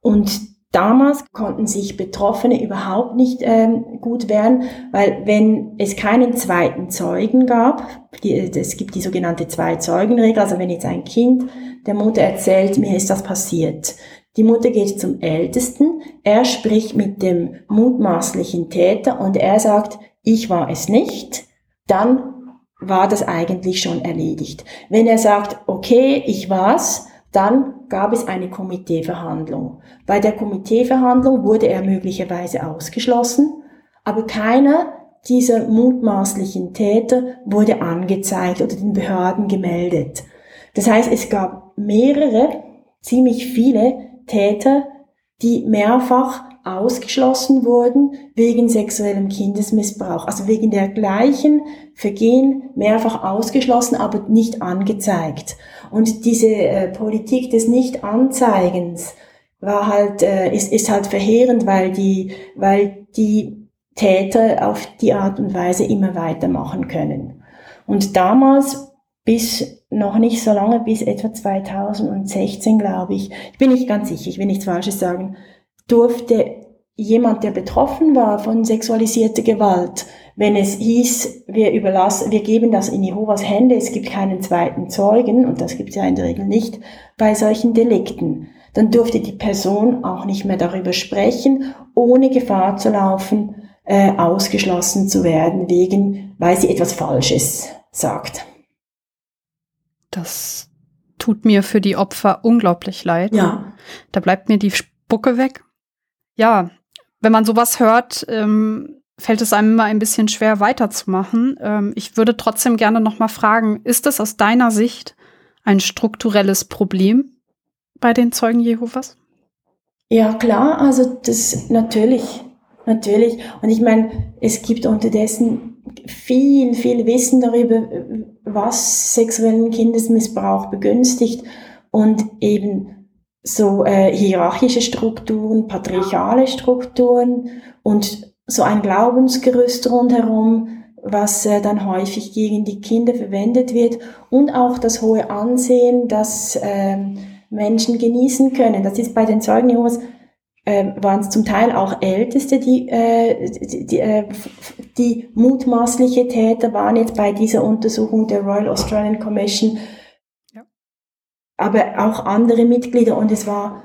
Und Damals konnten sich Betroffene überhaupt nicht ähm, gut wehren, weil wenn es keinen zweiten Zeugen gab, es gibt die sogenannte Zwei-Zeugen-Regel, also wenn jetzt ein Kind der Mutter erzählt, mir ist das passiert, die Mutter geht zum Ältesten, er spricht mit dem mutmaßlichen Täter und er sagt, ich war es nicht, dann war das eigentlich schon erledigt. Wenn er sagt, okay, ich war's, dann gab es eine Komiteeverhandlung. Bei der Komiteeverhandlung wurde er möglicherweise ausgeschlossen, aber keiner dieser mutmaßlichen Täter wurde angezeigt oder den Behörden gemeldet. Das heißt, es gab mehrere, ziemlich viele Täter, die mehrfach ausgeschlossen wurden wegen sexuellem Kindesmissbrauch, also wegen der gleichen Vergehen mehrfach ausgeschlossen, aber nicht angezeigt. Und diese äh, Politik des Nicht-Anzeigens war halt, äh, ist, ist halt verheerend, weil die, weil die Täter auf die Art und Weise immer weitermachen können. Und damals bis noch nicht so lange, bis etwa 2016, glaube ich, ich bin nicht ganz sicher, ich will nichts Falsches sagen, durfte jemand, der betroffen war von sexualisierter Gewalt, wenn es hieß, wir überlassen, wir geben das in Jehovas Hände, es gibt keinen zweiten Zeugen, und das gibt es ja in der Regel nicht, bei solchen Delikten, dann durfte die Person auch nicht mehr darüber sprechen, ohne Gefahr zu laufen, äh, ausgeschlossen zu werden, wegen, weil sie etwas Falsches sagt. Das tut mir für die Opfer unglaublich leid. Ja. Da bleibt mir die Spucke weg ja, wenn man sowas hört, ähm, fällt es einem immer ein bisschen schwer weiterzumachen. Ähm, ich würde trotzdem gerne noch mal fragen, ist es aus deiner Sicht ein strukturelles Problem bei den Zeugen Jehovas? Ja, klar, also das natürlich, natürlich. Und ich meine, es gibt unterdessen viel, viel Wissen darüber, was sexuellen Kindesmissbrauch begünstigt und eben so äh, hierarchische Strukturen, patriarchale Strukturen und so ein Glaubensgerüst rundherum, was äh, dann häufig gegen die Kinder verwendet wird und auch das hohe Ansehen, das äh, Menschen genießen können. Das ist bei den Zeugen Jehovas äh, waren es zum Teil auch Älteste, die, äh, die, die, äh, die mutmaßliche Täter waren jetzt bei dieser Untersuchung der Royal Australian Commission aber auch andere Mitglieder und es war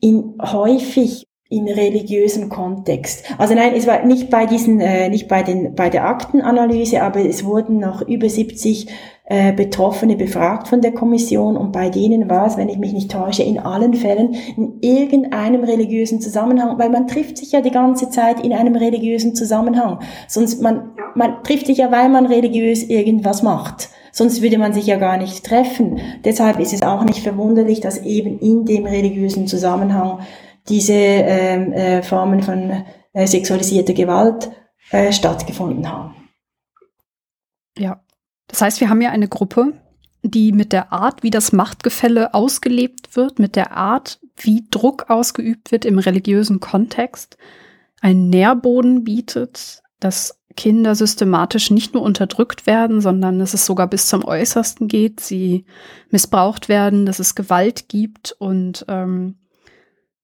in, häufig in religiösem Kontext. Also nein, es war nicht bei diesen, äh, nicht bei den, bei der Aktenanalyse, aber es wurden noch über 70 äh, Betroffene befragt von der Kommission und bei denen war es, wenn ich mich nicht täusche, in allen Fällen in irgendeinem religiösen Zusammenhang, weil man trifft sich ja die ganze Zeit in einem religiösen Zusammenhang. Sonst man, man trifft sich ja, weil man religiös irgendwas macht. Sonst würde man sich ja gar nicht treffen. Deshalb ist es auch nicht verwunderlich, dass eben in dem religiösen Zusammenhang diese ähm, äh, Formen von äh, sexualisierter Gewalt äh, stattgefunden haben. Ja, das heißt, wir haben ja eine Gruppe, die mit der Art, wie das Machtgefälle ausgelebt wird, mit der Art, wie Druck ausgeübt wird im religiösen Kontext, einen Nährboden bietet, das Kinder systematisch nicht nur unterdrückt werden, sondern dass es sogar bis zum Äußersten geht, sie missbraucht werden, dass es Gewalt gibt. Und ähm,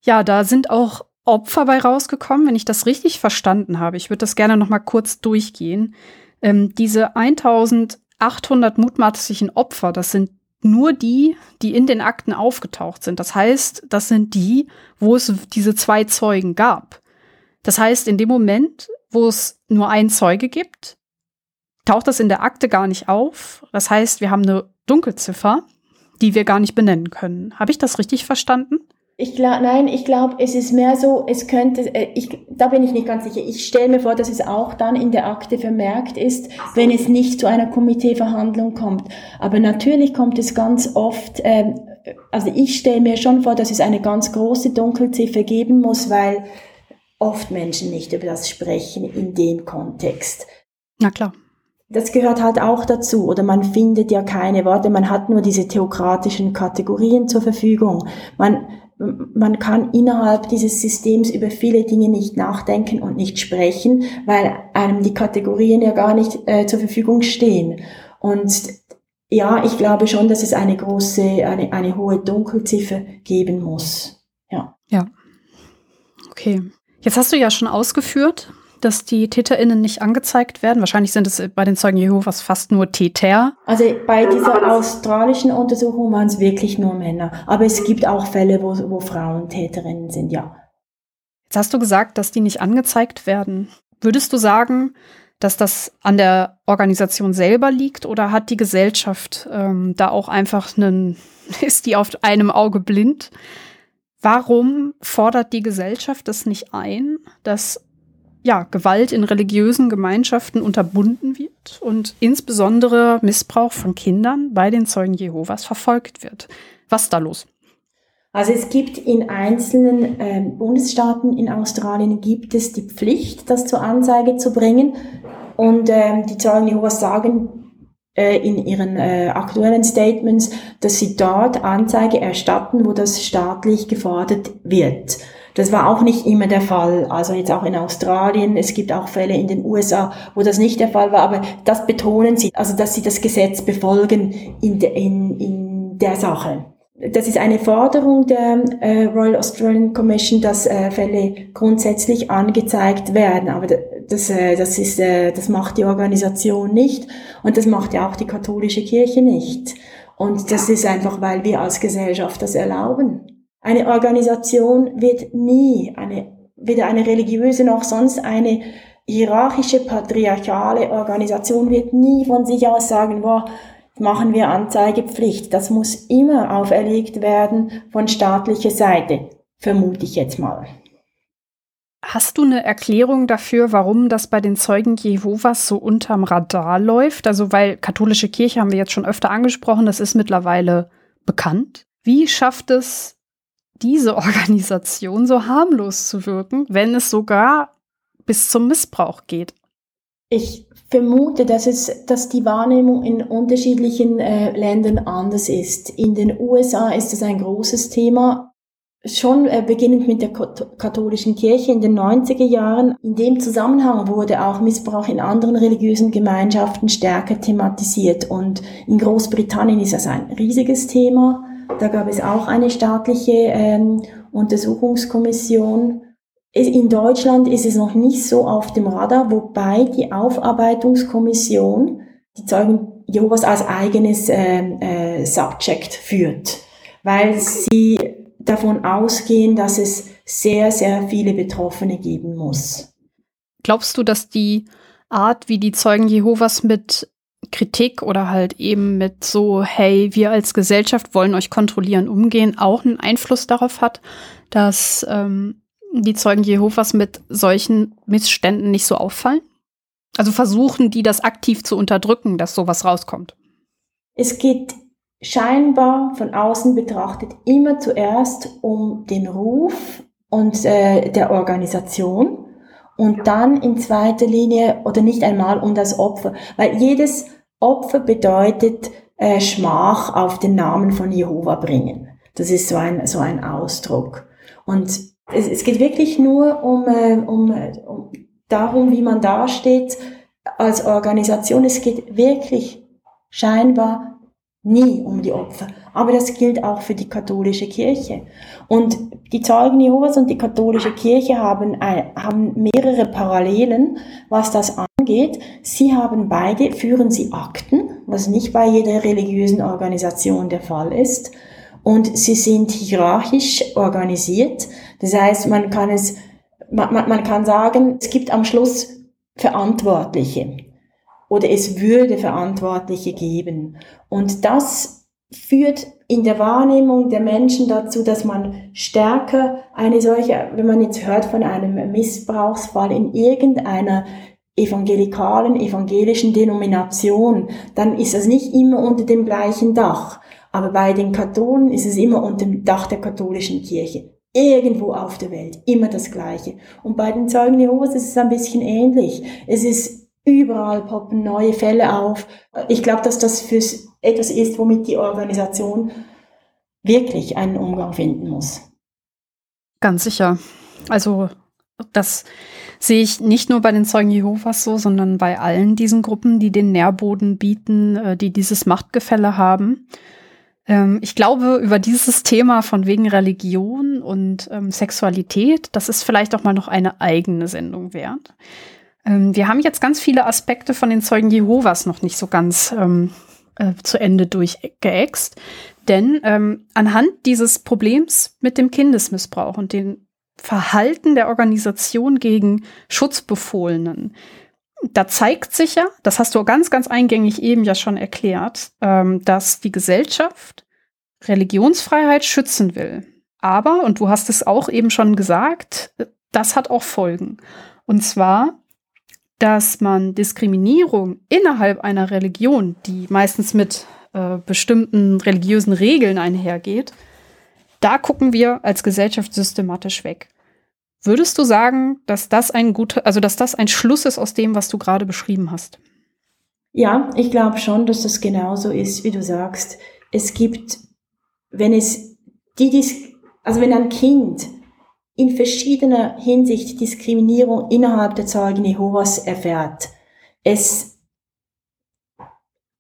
ja, da sind auch Opfer bei rausgekommen, wenn ich das richtig verstanden habe. Ich würde das gerne noch mal kurz durchgehen. Ähm, diese 1800 mutmaßlichen Opfer, das sind nur die, die in den Akten aufgetaucht sind. Das heißt, das sind die, wo es diese zwei Zeugen gab. Das heißt, in dem Moment, wo es nur einen Zeuge gibt, taucht das in der Akte gar nicht auf. Das heißt, wir haben eine Dunkelziffer, die wir gar nicht benennen können. Habe ich das richtig verstanden? Ich glaube, nein, ich glaube, es ist mehr so, es könnte, äh, ich, da bin ich nicht ganz sicher. Ich stelle mir vor, dass es auch dann in der Akte vermerkt ist, wenn es nicht zu einer Komiteeverhandlung kommt. Aber natürlich kommt es ganz oft, ähm, also ich stelle mir schon vor, dass es eine ganz große Dunkelziffer geben muss, weil oft Menschen nicht über das sprechen in dem Kontext. Na klar. Das gehört halt auch dazu. Oder man findet ja keine Worte, man hat nur diese theokratischen Kategorien zur Verfügung. Man, man kann innerhalb dieses Systems über viele Dinge nicht nachdenken und nicht sprechen, weil einem die Kategorien ja gar nicht äh, zur Verfügung stehen. Und ja, ich glaube schon, dass es eine große, eine, eine hohe Dunkelziffer geben muss. Ja. Ja. Okay. Jetzt hast du ja schon ausgeführt, dass die TäterInnen nicht angezeigt werden. Wahrscheinlich sind es bei den Zeugen Jehovas fast nur Täter. Also bei dieser australischen Untersuchung waren es wirklich nur Männer. Aber es gibt auch Fälle, wo, wo Frauen Täterinnen sind, ja. Jetzt hast du gesagt, dass die nicht angezeigt werden. Würdest du sagen, dass das an der Organisation selber liegt oder hat die Gesellschaft ähm, da auch einfach einen, ist die auf einem Auge blind? Warum fordert die Gesellschaft das nicht ein, dass ja, Gewalt in religiösen Gemeinschaften unterbunden wird und insbesondere Missbrauch von Kindern bei den Zeugen Jehovas verfolgt wird. Was ist da los? Also es gibt in einzelnen äh, Bundesstaaten in Australien gibt es die Pflicht, das zur Anzeige zu bringen. Und ähm, die Zeugen Jehovas sagen in ihren äh, aktuellen Statements, dass sie dort Anzeige erstatten, wo das staatlich gefordert wird. Das war auch nicht immer der Fall. Also jetzt auch in Australien. Es gibt auch Fälle in den USA, wo das nicht der Fall war. Aber das betonen sie, also dass sie das Gesetz befolgen in, de, in, in der Sache. Das ist eine Forderung der äh, Royal Australian Commission, dass äh, Fälle grundsätzlich angezeigt werden. Aber das, äh, das, ist, äh, das macht die Organisation nicht und das macht ja auch die katholische Kirche nicht. Und das ist einfach, weil wir als Gesellschaft das erlauben. Eine Organisation wird nie, eine, weder eine religiöse noch sonst eine hierarchische, patriarchale Organisation wird nie von sich aus sagen, boah, machen wir Anzeigepflicht. Das muss immer auferlegt werden von staatlicher Seite, vermute ich jetzt mal. Hast du eine Erklärung dafür, warum das bei den Zeugen Jehovas so unterm Radar läuft? Also, weil katholische Kirche haben wir jetzt schon öfter angesprochen, das ist mittlerweile bekannt. Wie schafft es diese Organisation so harmlos zu wirken, wenn es sogar bis zum Missbrauch geht? Ich vermute, dass, es, dass die Wahrnehmung in unterschiedlichen äh, Ländern anders ist. In den USA ist es ein großes Thema, schon äh, beginnend mit der katholischen Kirche in den 90er Jahren. In dem Zusammenhang wurde auch Missbrauch in anderen religiösen Gemeinschaften stärker thematisiert. Und in Großbritannien ist das ein riesiges Thema. Da gab es auch eine staatliche ähm, Untersuchungskommission. In Deutschland ist es noch nicht so auf dem Radar, wobei die Aufarbeitungskommission die Zeugen Jehovas als eigenes äh, äh, Subject führt, weil sie davon ausgehen, dass es sehr, sehr viele Betroffene geben muss. Glaubst du, dass die Art, wie die Zeugen Jehovas mit Kritik oder halt eben mit so, hey, wir als Gesellschaft wollen euch kontrollieren, umgehen, auch einen Einfluss darauf hat, dass ähm, die Zeugen Jehovas mit solchen Missständen nicht so auffallen? Also versuchen die das aktiv zu unterdrücken, dass sowas rauskommt? Es geht scheinbar von außen betrachtet immer zuerst um den Ruf und äh, der Organisation und dann in zweiter Linie oder nicht einmal um das Opfer, weil jedes Opfer bedeutet äh, Schmach auf den Namen von Jehova bringen. Das ist so ein, so ein Ausdruck. Und es, es geht wirklich nur um, äh, um, um darum, wie man dasteht als Organisation. Es geht wirklich scheinbar nie um die Opfer. Aber das gilt auch für die katholische Kirche. Und die Zeugen Jehovas und die katholische Kirche haben, haben mehrere Parallelen, was das angeht. Sie haben beide, führen sie Akten, was nicht bei jeder religiösen Organisation der Fall ist. Und sie sind hierarchisch organisiert. Das heißt, man kann es, man, man kann sagen, es gibt am Schluss Verantwortliche oder es würde Verantwortliche geben. Und das führt in der Wahrnehmung der Menschen dazu, dass man stärker eine solche, wenn man jetzt hört von einem Missbrauchsfall in irgendeiner evangelikalen, evangelischen Denomination, dann ist das nicht immer unter dem gleichen Dach. Aber bei den Katholen ist es immer unter dem Dach der katholischen Kirche. Irgendwo auf der Welt. Immer das Gleiche. Und bei den Zeugen Jehovas ist es ein bisschen ähnlich. Es ist Überall poppen neue Fälle auf. Ich glaube, dass das fürs etwas ist, womit die Organisation wirklich einen Umgang finden muss. Ganz sicher. Also das sehe ich nicht nur bei den Zeugen Jehovas so, sondern bei allen diesen Gruppen, die den Nährboden bieten, äh, die dieses Machtgefälle haben. Ähm, ich glaube, über dieses Thema von wegen Religion und ähm, Sexualität, das ist vielleicht auch mal noch eine eigene Sendung wert. Ähm, wir haben jetzt ganz viele Aspekte von den Zeugen Jehovas noch nicht so ganz ähm, äh, zu Ende durchgeäxt. Denn ähm, anhand dieses Problems mit dem Kindesmissbrauch und dem Verhalten der Organisation gegen Schutzbefohlenen, da zeigt sich ja, das hast du ganz, ganz eingängig eben ja schon erklärt, ähm, dass die Gesellschaft Religionsfreiheit schützen will. Aber, und du hast es auch eben schon gesagt, das hat auch Folgen. Und zwar dass man Diskriminierung innerhalb einer Religion, die meistens mit äh, bestimmten religiösen Regeln einhergeht, da gucken wir als Gesellschaft systematisch weg. Würdest du sagen, dass das ein guter, also dass das ein Schluss ist aus dem, was du gerade beschrieben hast? Ja, ich glaube schon, dass das genauso ist, wie du sagst. Es gibt, wenn es die, also wenn ein Kind in verschiedener Hinsicht Diskriminierung innerhalb der Zeugen Jehovas erfährt. Es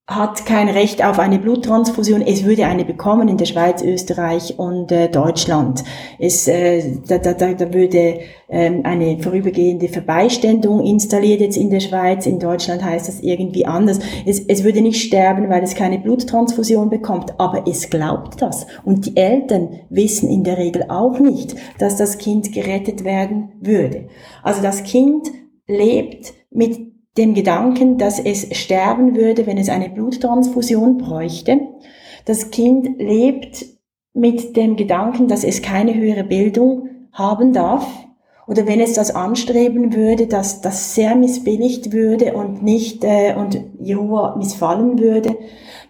hat kein Recht auf eine Bluttransfusion. Es würde eine bekommen in der Schweiz, Österreich und äh, Deutschland. Es, äh, da, da, da würde ähm, eine vorübergehende Verbeiständung installiert jetzt in der Schweiz. In Deutschland heißt das irgendwie anders. Es, es würde nicht sterben, weil es keine Bluttransfusion bekommt, aber es glaubt das. Und die Eltern wissen in der Regel auch nicht, dass das Kind gerettet werden würde. Also das Kind lebt mit dem Gedanken, dass es sterben würde, wenn es eine Bluttransfusion bräuchte. Das Kind lebt mit dem Gedanken, dass es keine höhere Bildung haben darf oder wenn es das anstreben würde, dass das sehr missbilligt würde und nicht äh, und Jehova missfallen würde.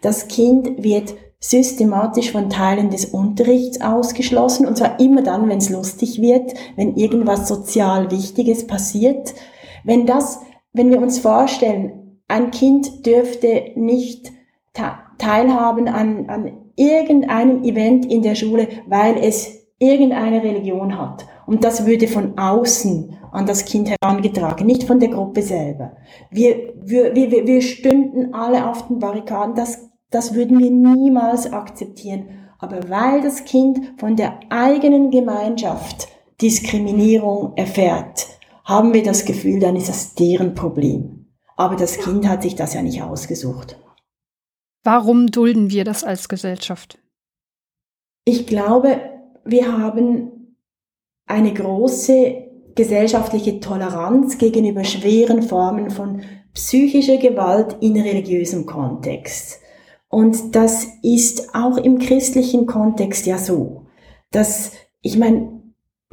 Das Kind wird systematisch von Teilen des Unterrichts ausgeschlossen und zwar immer dann, wenn es lustig wird, wenn irgendwas sozial Wichtiges passiert. Wenn das wenn wir uns vorstellen, ein Kind dürfte nicht teilhaben an, an irgendeinem Event in der Schule, weil es irgendeine Religion hat. Und das würde von außen an das Kind herangetragen, nicht von der Gruppe selber. Wir, wir, wir, wir stünden alle auf den Barrikaden, das, das würden wir niemals akzeptieren. Aber weil das Kind von der eigenen Gemeinschaft Diskriminierung erfährt, haben wir das Gefühl, dann ist das deren Problem. Aber das Kind hat sich das ja nicht ausgesucht. Warum dulden wir das als Gesellschaft? Ich glaube, wir haben eine große gesellschaftliche Toleranz gegenüber schweren Formen von psychischer Gewalt in religiösem Kontext. Und das ist auch im christlichen Kontext ja so, dass, ich meine,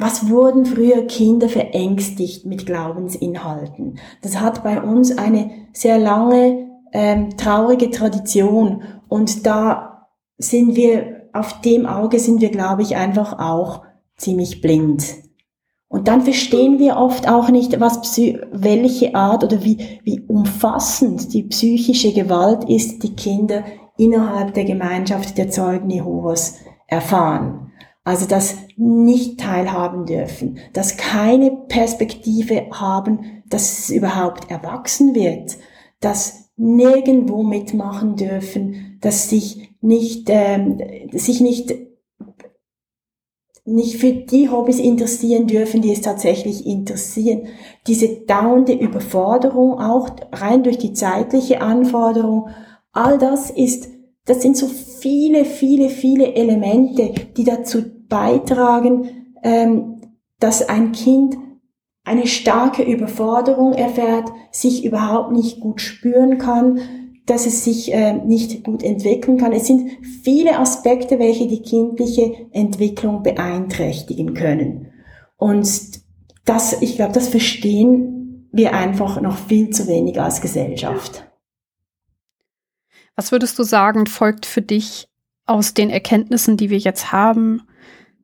was wurden früher Kinder verängstigt mit Glaubensinhalten? Das hat bei uns eine sehr lange ähm, traurige Tradition und da sind wir, auf dem Auge sind wir, glaube ich, einfach auch ziemlich blind. Und dann verstehen wir oft auch nicht, was welche Art oder wie, wie umfassend die psychische Gewalt ist, die Kinder innerhalb der Gemeinschaft der Zeugen Jehovas erfahren. Also das nicht teilhaben dürfen, dass keine Perspektive haben, dass es überhaupt erwachsen wird, dass nirgendwo mitmachen dürfen, dass sich nicht, ähm, sich nicht nicht für die Hobbys interessieren dürfen, die es tatsächlich interessieren. Diese dauernde Überforderung, auch rein durch die zeitliche Anforderung, all das ist das sind so viele, viele, viele Elemente, die dazu beitragen, ähm, dass ein Kind eine starke Überforderung erfährt, sich überhaupt nicht gut spüren kann, dass es sich äh, nicht gut entwickeln kann. Es sind viele Aspekte, welche die kindliche Entwicklung beeinträchtigen können. Und das, ich glaube, das verstehen wir einfach noch viel zu wenig als Gesellschaft. Was würdest du sagen, folgt für dich aus den Erkenntnissen, die wir jetzt haben,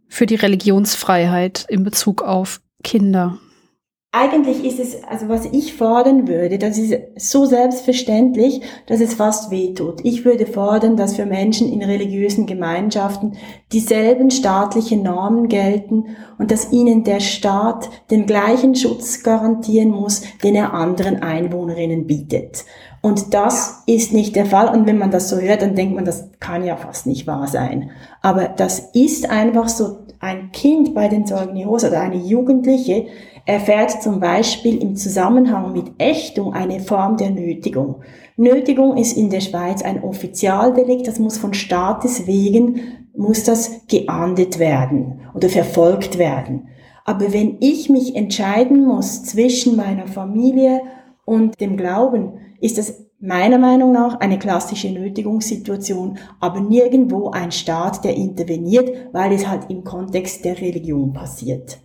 für die Religionsfreiheit in Bezug auf Kinder? eigentlich ist es, also was ich fordern würde, das ist so selbstverständlich, dass es fast wehtut. Ich würde fordern, dass für Menschen in religiösen Gemeinschaften dieselben staatlichen Normen gelten und dass ihnen der Staat den gleichen Schutz garantieren muss, den er anderen Einwohnerinnen bietet. Und das ist nicht der Fall. Und wenn man das so hört, dann denkt man, das kann ja fast nicht wahr sein. Aber das ist einfach so, ein Kind bei den Jehovas oder eine Jugendliche erfährt zum Beispiel im Zusammenhang mit Ächtung eine Form der Nötigung. Nötigung ist in der Schweiz ein Offizialdelikt, das muss von Staates wegen, muss das geahndet werden oder verfolgt werden. Aber wenn ich mich entscheiden muss zwischen meiner Familie und dem Glauben, ist das meiner Meinung nach eine klassische Nötigungssituation, aber nirgendwo ein Staat, der interveniert, weil es halt im Kontext der Religion passiert.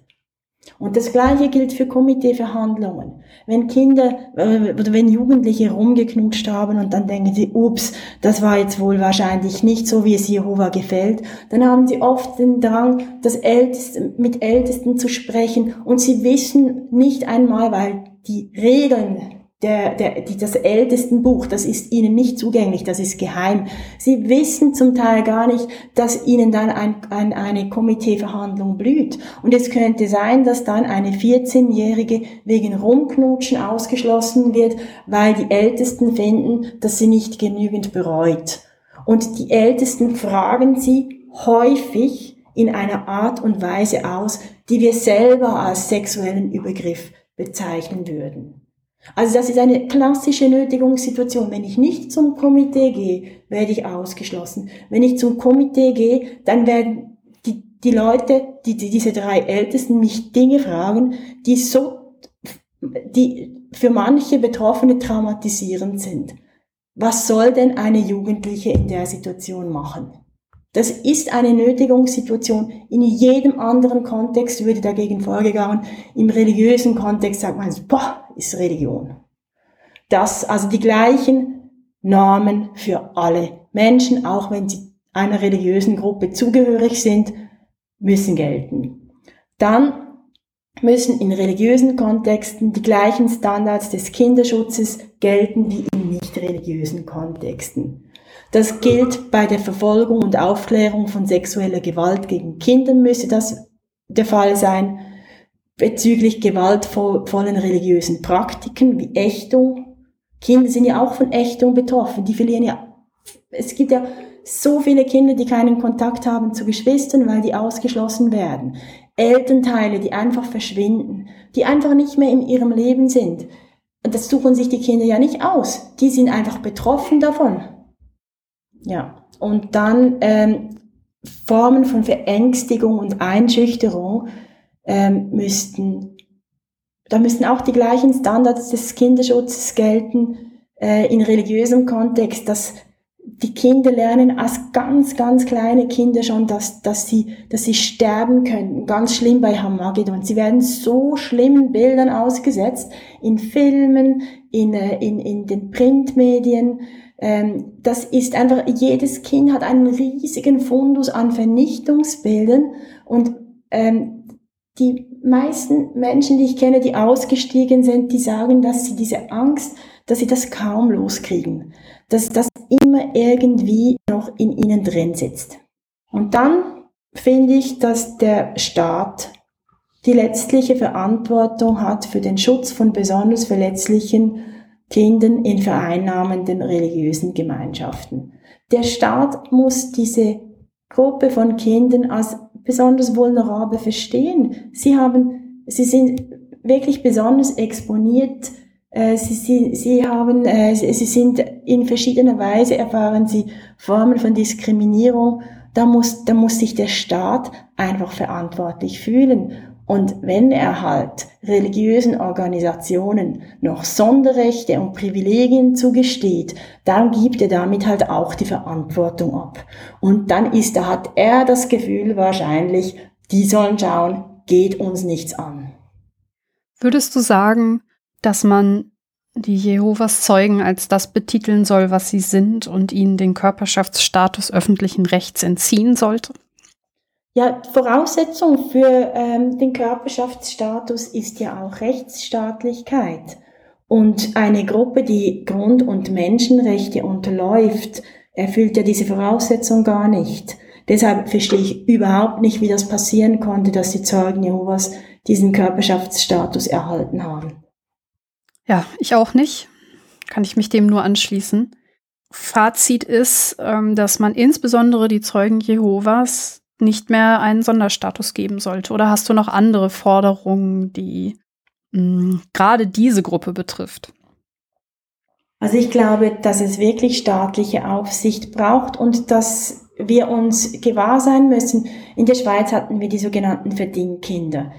Und das Gleiche gilt für Komiteeverhandlungen. Wenn Kinder äh, oder wenn Jugendliche rumgeknutscht haben und dann denken sie, ups, das war jetzt wohl wahrscheinlich nicht so, wie es Jehova gefällt, dann haben sie oft den Drang, das Älteste, mit Ältesten zu sprechen und sie wissen nicht einmal, weil die Regeln der, der, die, das ältesten Buch, das ist ihnen nicht zugänglich, das ist geheim. Sie wissen zum Teil gar nicht, dass ihnen dann ein, ein, eine Komiteeverhandlung blüht. Und es könnte sein, dass dann eine 14-Jährige wegen Rumknutschen ausgeschlossen wird, weil die Ältesten finden, dass sie nicht genügend bereut. Und die Ältesten fragen sie häufig in einer Art und Weise aus, die wir selber als sexuellen Übergriff bezeichnen würden. Also das ist eine klassische Nötigungssituation. Wenn ich nicht zum Komitee gehe, werde ich ausgeschlossen. Wenn ich zum Komitee gehe, dann werden die, die Leute, die, die, diese drei Ältesten mich Dinge fragen, die so, die für manche Betroffene traumatisierend sind. Was soll denn eine Jugendliche in der Situation machen? Das ist eine Nötigungssituation. In jedem anderen Kontext würde dagegen vorgegangen. Im religiösen Kontext sagt man, boah, ist Religion. Das, also die gleichen Normen für alle Menschen, auch wenn sie einer religiösen Gruppe zugehörig sind, müssen gelten. Dann müssen in religiösen Kontexten die gleichen Standards des Kinderschutzes gelten wie in nicht religiösen Kontexten. Das gilt bei der Verfolgung und Aufklärung von sexueller Gewalt gegen Kinder müsse das der Fall sein. Bezüglich gewaltvollen religiösen Praktiken wie Ächtung. Kinder sind ja auch von Ächtung betroffen. Die verlieren ja, es gibt ja so viele Kinder, die keinen Kontakt haben zu Geschwistern, weil die ausgeschlossen werden. Elternteile, die einfach verschwinden, die einfach nicht mehr in ihrem Leben sind. Und das suchen sich die Kinder ja nicht aus. Die sind einfach betroffen davon. Ja, und dann ähm, Formen von Verängstigung und Einschüchterung ähm, müssten, da müssten auch die gleichen Standards des Kinderschutzes gelten äh, in religiösem Kontext, dass die Kinder lernen als ganz, ganz kleine Kinder schon, dass, dass, sie, dass sie sterben können. Ganz schlimm bei Hamagedon. Sie werden so schlimmen Bildern ausgesetzt, in Filmen, in, äh, in, in den Printmedien, das ist einfach, jedes Kind hat einen riesigen Fundus an Vernichtungsbildern und ähm, die meisten Menschen, die ich kenne, die ausgestiegen sind, die sagen, dass sie diese Angst, dass sie das kaum loskriegen, dass das immer irgendwie noch in ihnen drin sitzt. Und dann finde ich, dass der Staat die letztliche Verantwortung hat für den Schutz von besonders verletzlichen Kindern in vereinnahmenden religiösen Gemeinschaften. Der Staat muss diese Gruppe von Kindern als besonders vulnerabel verstehen. Sie haben, sie sind wirklich besonders exponiert. Äh, sie, sie, sie haben, äh, sie sind in verschiedener Weise erfahren sie Formen von Diskriminierung. Da muss, da muss sich der Staat einfach verantwortlich fühlen. Und wenn er halt religiösen Organisationen noch Sonderrechte und Privilegien zugesteht, dann gibt er damit halt auch die Verantwortung ab. Und dann ist, da hat er das Gefühl wahrscheinlich, die sollen schauen, geht uns nichts an. Würdest du sagen, dass man die Jehovas Zeugen als das betiteln soll, was sie sind und ihnen den Körperschaftsstatus öffentlichen Rechts entziehen sollte? Ja, Voraussetzung für ähm, den Körperschaftsstatus ist ja auch Rechtsstaatlichkeit. Und eine Gruppe, die Grund- und Menschenrechte unterläuft, erfüllt ja diese Voraussetzung gar nicht. Deshalb verstehe ich überhaupt nicht, wie das passieren konnte, dass die Zeugen Jehovas diesen Körperschaftsstatus erhalten haben. Ja, ich auch nicht. Kann ich mich dem nur anschließen. Fazit ist, ähm, dass man insbesondere die Zeugen Jehovas nicht mehr einen Sonderstatus geben sollte. Oder hast du noch andere Forderungen, die mh, gerade diese Gruppe betrifft? Also ich glaube, dass es wirklich staatliche Aufsicht braucht und dass wir uns gewahr sein müssen. In der Schweiz hatten wir die sogenannten Verdingkinder.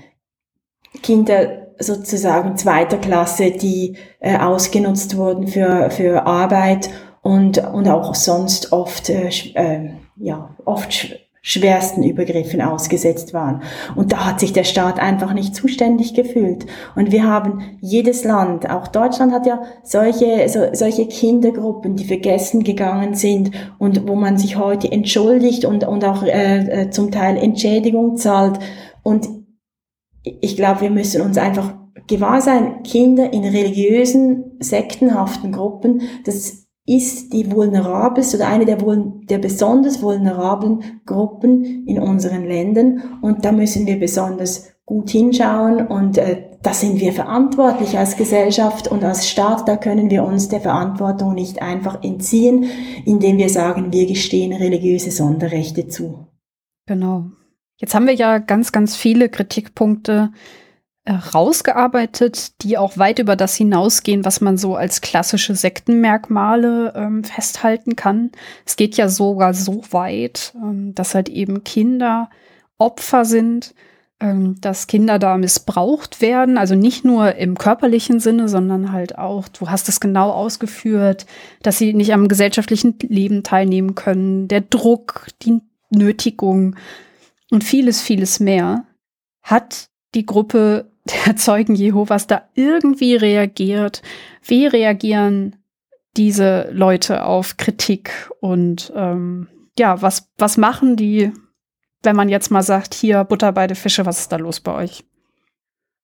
Kinder sozusagen zweiter Klasse, die äh, ausgenutzt wurden für, für Arbeit und, und auch sonst oft, äh, äh, ja, oft schwersten Übergriffen ausgesetzt waren. Und da hat sich der Staat einfach nicht zuständig gefühlt. Und wir haben jedes Land, auch Deutschland hat ja solche, so, solche Kindergruppen, die vergessen gegangen sind und wo man sich heute entschuldigt und, und auch äh, äh zum Teil Entschädigung zahlt. Und ich glaube, wir müssen uns einfach gewahr sein, Kinder in religiösen, sektenhaften Gruppen, das ist die vulnerabelste oder eine der, der besonders vulnerablen Gruppen in unseren Ländern. Und da müssen wir besonders gut hinschauen und äh, da sind wir verantwortlich als Gesellschaft und als Staat. Da können wir uns der Verantwortung nicht einfach entziehen, indem wir sagen, wir gestehen religiöse Sonderrechte zu. Genau. Jetzt haben wir ja ganz, ganz viele Kritikpunkte rausgearbeitet, die auch weit über das hinausgehen, was man so als klassische Sektenmerkmale ähm, festhalten kann. Es geht ja sogar so weit, ähm, dass halt eben Kinder Opfer sind, ähm, dass Kinder da missbraucht werden, also nicht nur im körperlichen Sinne, sondern halt auch, du hast es genau ausgeführt, dass sie nicht am gesellschaftlichen Leben teilnehmen können, der Druck, die Nötigung und vieles, vieles mehr hat die Gruppe der Zeugen Jehovas da irgendwie reagiert. Wie reagieren diese Leute auf Kritik und ähm, ja, was, was machen die, wenn man jetzt mal sagt, hier Butter beide Fische, was ist da los bei euch?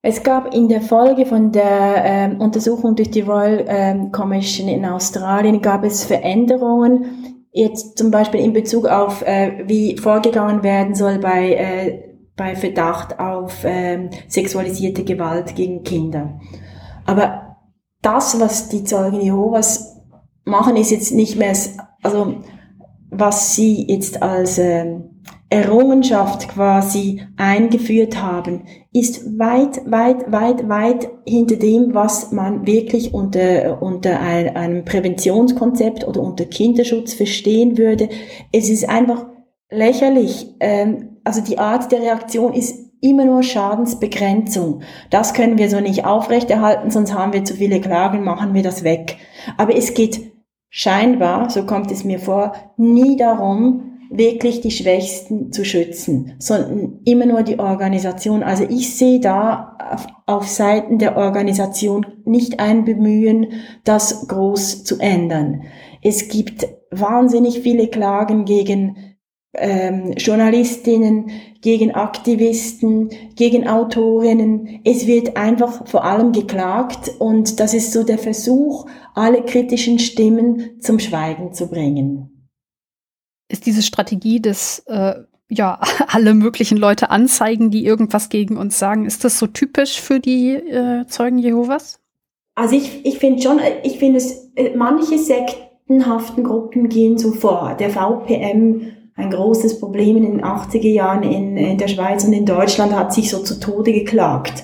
Es gab in der Folge von der ähm, Untersuchung durch die Royal ähm, Commission in Australien gab es Veränderungen, jetzt zum Beispiel in Bezug auf, äh, wie vorgegangen werden soll bei äh, bei Verdacht auf ähm, sexualisierte Gewalt gegen Kinder. Aber das, was die Zeugen Jehovas machen, ist jetzt nicht mehr, also was sie jetzt als ähm, Errungenschaft quasi eingeführt haben, ist weit, weit, weit, weit hinter dem, was man wirklich unter, unter ein, einem Präventionskonzept oder unter Kinderschutz verstehen würde. Es ist einfach lächerlich, ähm, also die Art der Reaktion ist immer nur Schadensbegrenzung. Das können wir so nicht aufrechterhalten, sonst haben wir zu viele Klagen, machen wir das weg. Aber es geht scheinbar, so kommt es mir vor, nie darum, wirklich die Schwächsten zu schützen, sondern immer nur die Organisation. Also ich sehe da auf, auf Seiten der Organisation nicht ein Bemühen, das groß zu ändern. Es gibt wahnsinnig viele Klagen gegen ähm, Journalistinnen, gegen Aktivisten, gegen Autorinnen. Es wird einfach vor allem geklagt und das ist so der Versuch, alle kritischen Stimmen zum Schweigen zu bringen. Ist diese Strategie des äh, ja alle möglichen Leute anzeigen, die irgendwas gegen uns sagen, ist das so typisch für die äh, Zeugen Jehovas? Also ich, ich finde schon, ich finde es, äh, manche sektenhaften Gruppen gehen so vor. Der VPM ein großes Problem in den 80er Jahren in, in der Schweiz und in Deutschland hat sich so zu Tode geklagt.